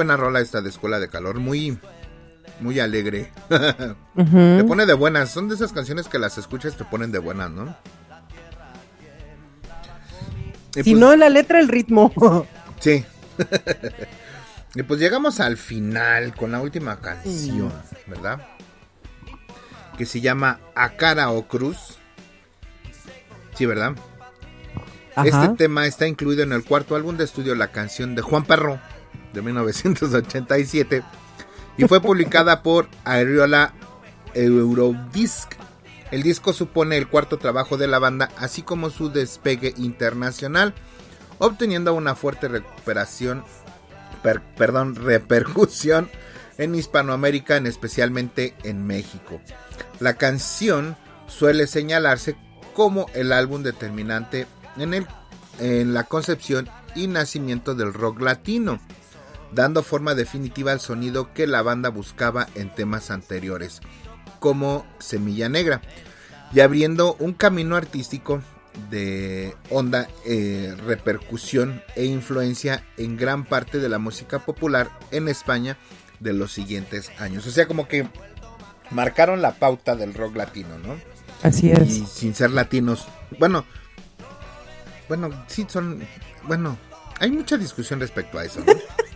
E: buena rola esta de Escuela de Calor, muy muy alegre. Te pone de buenas, son de esas canciones que las escuchas te ponen de buenas, ¿no? Y
I: Si
E: pues-
I: no, la letra, el ritmo.
E: Sí. y pues llegamos al final con la última canción, ¿verdad? Que se llama A cara o cruz. Sí, ¿verdad?
I: Ajá.
E: Este tema está incluido en el cuarto álbum de estudio La canción de Juan Perro de 1987 y fue publicada por Areola Eurodisc. El disco supone el cuarto trabajo de la banda, así como su despegue internacional, obteniendo una fuerte recuperación, per- perdón, repercusión en Hispanoamérica, en especialmente en México. La canción suele señalarse como el álbum determinante en, el, en la concepción y nacimiento del rock latino, dando forma definitiva al sonido que la banda buscaba en temas anteriores, como Semilla Negra, y abriendo un camino artístico de honda eh, repercusión e influencia en gran parte de la música popular en España de los siguientes años. O sea, como que marcaron la pauta del rock latino, ¿no?
I: Así es.
E: Y sin ser latinos. Bueno, bueno, sí son. Bueno, hay mucha discusión respecto a eso, ¿no?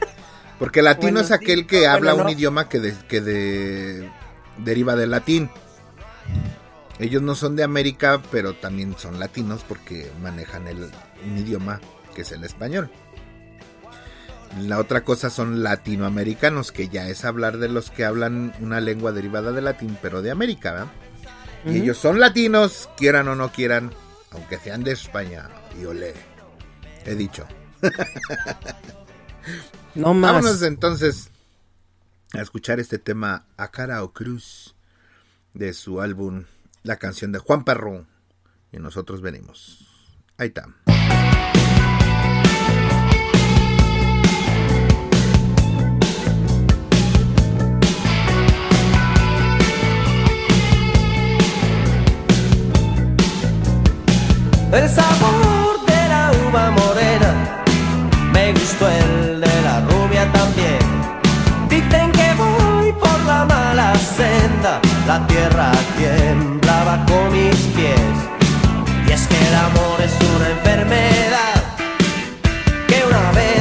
E: Porque latino
I: Bueno,
E: es
I: sí,
E: aquel que
I: no,
E: habla
I: bueno,
E: un idioma que, de- que de- deriva del latín. Ellos no son de América, pero también son latinos porque manejan el, un idioma que es el español. La otra cosa son latinoamericanos, que ya es hablar de los que hablan una lengua derivada del latín, pero de América, ¿verdad? Y ellos son latinos, quieran o no quieran, aunque sean de España. Y olé. He dicho.
I: No más.
E: Vámonos entonces a escuchar este tema a cara o cruz de su álbum La canción de Juan Perro. Y nosotros venimos. Ahí está.
C: El sabor de la uva morena me
B: gustó el de la rubia también. Dicen que voy por la mala senda, la tierra tiembla bajo mis pies. Y es que el amor es una enfermedad que una vez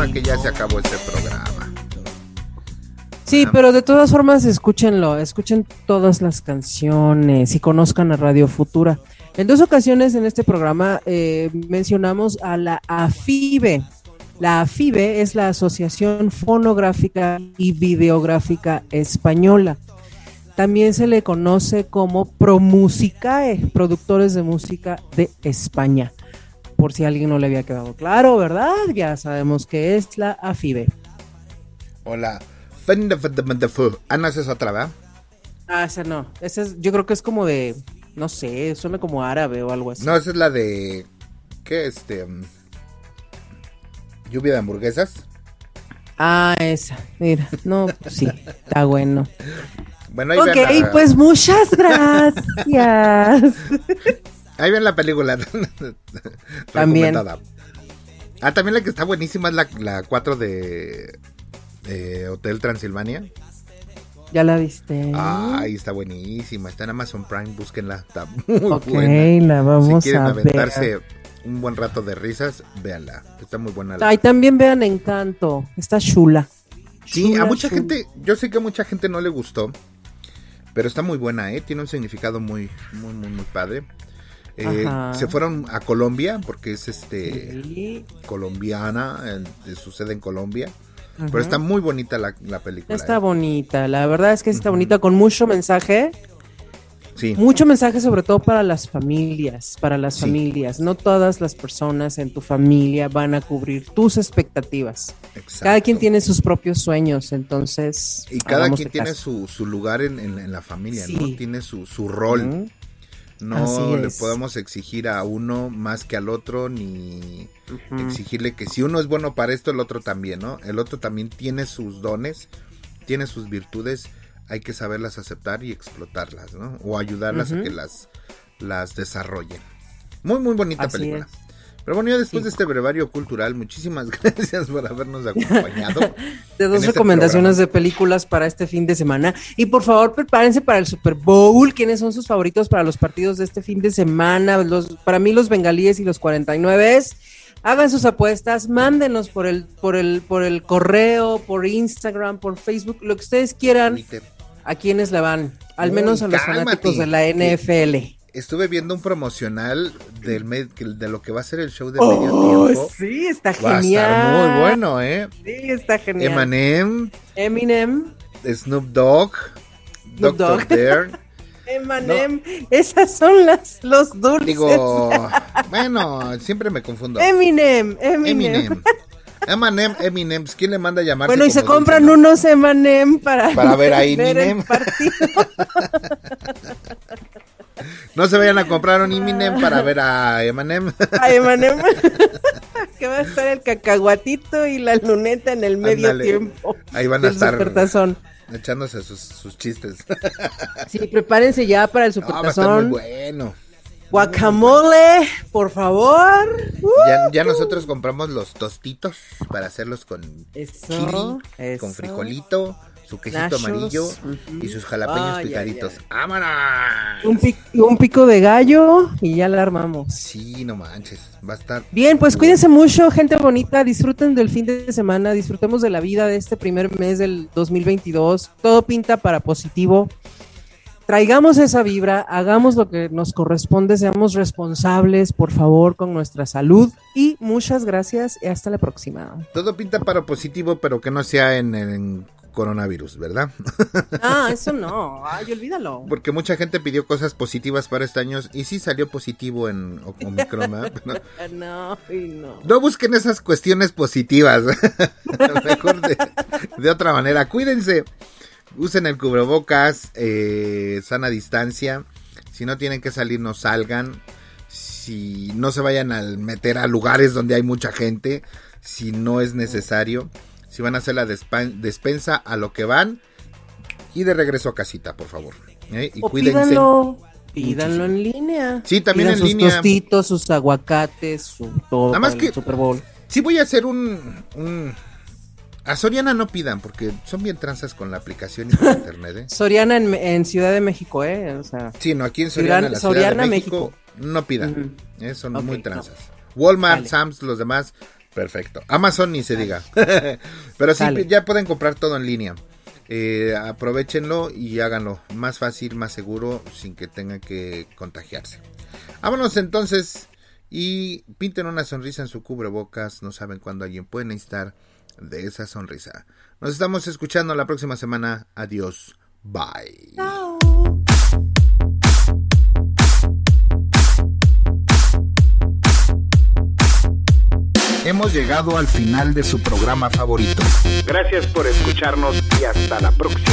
E: lástima que ya se acabó este programa.
I: Sí, pero de todas formas escúchenlo, escuchen todas las canciones y conozcan a Radio Futura. En dos ocasiones en este programa eh, mencionamos a la AFIBE. La AFIBE es la Asociación Fonográfica y Videográfica Española. También se le conoce como Promusicae, productores de música de España. Por si alguien no le había quedado claro, ¿verdad? Ya sabemos que es la AFIBE.
E: Hola. Ah, no, esa es otra, ¿verdad?
I: Ah, esa no. Esa es, yo creo que es como de, no sé, suena como árabe o algo así.
E: No, esa es la de, ¿qué? Este, um, lluvia de hamburguesas.
I: Ah, esa, mira, no, pues sí, está bueno.
E: Bueno, ahí
I: ok,
E: la-
I: pues muchas gracias.
E: Ahí ven la película.
I: También.
E: Ah, también la que está buenísima es la, la 4 de eh, Hotel Transilvania.
I: ¿Ya la viste?
E: Ay, está buenísima. Está en Amazon Prime, búsquenla. Está muy
I: Ok,
E: buena.
I: la vamos
E: si quieren
I: a
E: aventarse
I: ver.
E: un buen rato de risas, véanla. Está muy buena. la-
I: Ay, también vean Encanto, está chula.
E: Sí, a mucha
I: chula.
E: gente, yo sé que a mucha gente no le gustó, pero está muy buena, ¿eh? Tiene un significado muy, muy, muy, muy padre. Eh, se fueron a Colombia porque es este
I: Sí.
E: colombiana, eh, sucede en Colombia,
I: Ajá.
E: pero está muy bonita la, la película.
I: Está
E: ¿eh?
I: bonita, la verdad es que está bonita, con mucho mensaje.
E: Sí.
I: Mucho mensaje sobre todo para las familias, para las
E: Sí.
I: familias. No todas las personas en tu familia van a cubrir tus expectativas. Cada quien tiene sus propios sueños, entonces...
E: Y cada quien tiene su, su lugar en, en- en la familia, ¿no? Tiene su, su rol. No le podemos exigir a uno más que al otro, ni exigirle que si uno es bueno para esto, el otro también, ¿no? El otro también tiene sus dones, tiene sus virtudes, hay que saberlas aceptar y explotarlas, ¿no? O ayudarlas a que las, las desarrollen. Muy, muy bonita
I: Así
E: película.
I: es.
E: Pero bueno, ya después de este brevario cultural, muchísimas gracias por habernos acompañado.
I: de dos
E: este
I: recomendaciones de películas para este fin de semana. Y por favor, prepárense para el Super Bowl. ¿Quiénes son sus favoritos para los partidos de este fin de semana? Los, para mí, los bengalíes y los 49. Hagan sus apuestas, mándenos por el, por el, por el correo, por Instagram, por Facebook, lo que ustedes quieran. ¿A quiénes le van? Al
E: Uy,
I: menos a los
E: cálmate.
I: fanáticos de la NFL.
E: Estuve viendo un promocional del med- de lo que va a ser el show de
I: Oh,
E: medio tiempo.
I: sí, está
E: Va a
I: genial.
E: estar muy bueno, ¿eh?
I: Sí, está genial.
E: Eminem,
I: Eminem,
E: Snoop Dogg,
I: Snoop
E: Dr.
I: Dogg.
E: Dare.
I: Eminem, esas son las los dulces.
E: Digo, bueno, siempre me confundo.
I: Eminem, Eminem.
E: Eminem. Eminem, Eminem. ¿Quién le manda a llamarse
I: Bueno, y se compran
E: dulce, no?
I: unos Eminem para,
E: Para ver a
I: el
E: Eminem.
I: partido.
E: No se vayan a comprar un Eminem para ver a Eminem.
I: A que va a estar el cacahuatito y la luneta en el medio tiempo.
E: Ahí van a estar
I: supertazón.
E: echándose sus, sus chistes.
I: Sí, prepárense ya para el
E: No, va a estar muy
I: supertazón.
E: bueno.
I: Guacamole, por favor.
E: Ya, ya nosotros compramos los tostitos para hacerlos con
I: Eso,
E: chili, con frijolito, su quesito
I: Nachos,
E: amarillo y sus jalapeños
I: Ay,
E: picaditos. ¡Vámonos!
I: Un, pic- un pico de gallo y ya la armamos.
E: Sí, no manches, va a estar.
I: Bien, pues cuídense mucho, gente bonita, disfruten del fin de semana, disfrutemos de la vida de este primer mes del 2022, todo pinta para positivo. Traigamos esa vibra, hagamos lo que nos corresponde, seamos responsables, por favor, con nuestra salud y muchas gracias y hasta la próxima.
E: Todo pinta para positivo, pero que no sea en, en coronavirus, ¿verdad?
I: Ah, eso no, ay, olvídalo.
E: Porque mucha gente pidió cosas positivas para este año y sí salió positivo en Omicron, ¿verdad?
I: No, no.
E: No busquen esas cuestiones positivas. Mejor de, de otra manera. Cuídense. Usen el cubrebocas. Eh, sana distancia. Si no tienen que salir, no salgan. Si no se vayan a meter a lugares donde hay mucha gente. Si no es necesario. Si van a hacer la despensa a lo que van. Y de regreso a casita, por favor. ¿eh? Y
I: O
E: cuídense.
I: pídanlo, pídanlo en línea.
E: Sí, también
I: Pidan
E: en
I: sus
E: línea.
I: tostitos, sus aguacates, su todo
E: Nada más que-
I: Super Bowl.
E: Sí voy a hacer un, un- A Soriana no pidan, porque son bien tranzas con la aplicación y con internet, ¿eh?
I: Soriana en, en Ciudad de México, ¿eh? O sea,
E: Sí, no, aquí en Soriana,
I: Soriana-
E: la Ciudad
I: Soriana,
E: de México, no pidan.
I: Ujú.
E: ¿eh? Son muy
I: no.
E: tranzas. Walmart,
I: Vale.
E: Sam's, los demás, Perfecto. Amazon ni se diga. Pero sí, ya pueden comprar todo en línea. Eh, aprovechenlo y háganlo más fácil, más seguro, sin que tengan que contagiarse. Vámonos entonces y pinten una sonrisa en su cubrebocas. No saben cuándo alguien puede necesitar de esa sonrisa. Nos estamos escuchando la próxima semana. Adiós. Bye.
A: Hemos llegado al final de su programa favorito.
B: Gracias por escucharnos y hasta la próxima.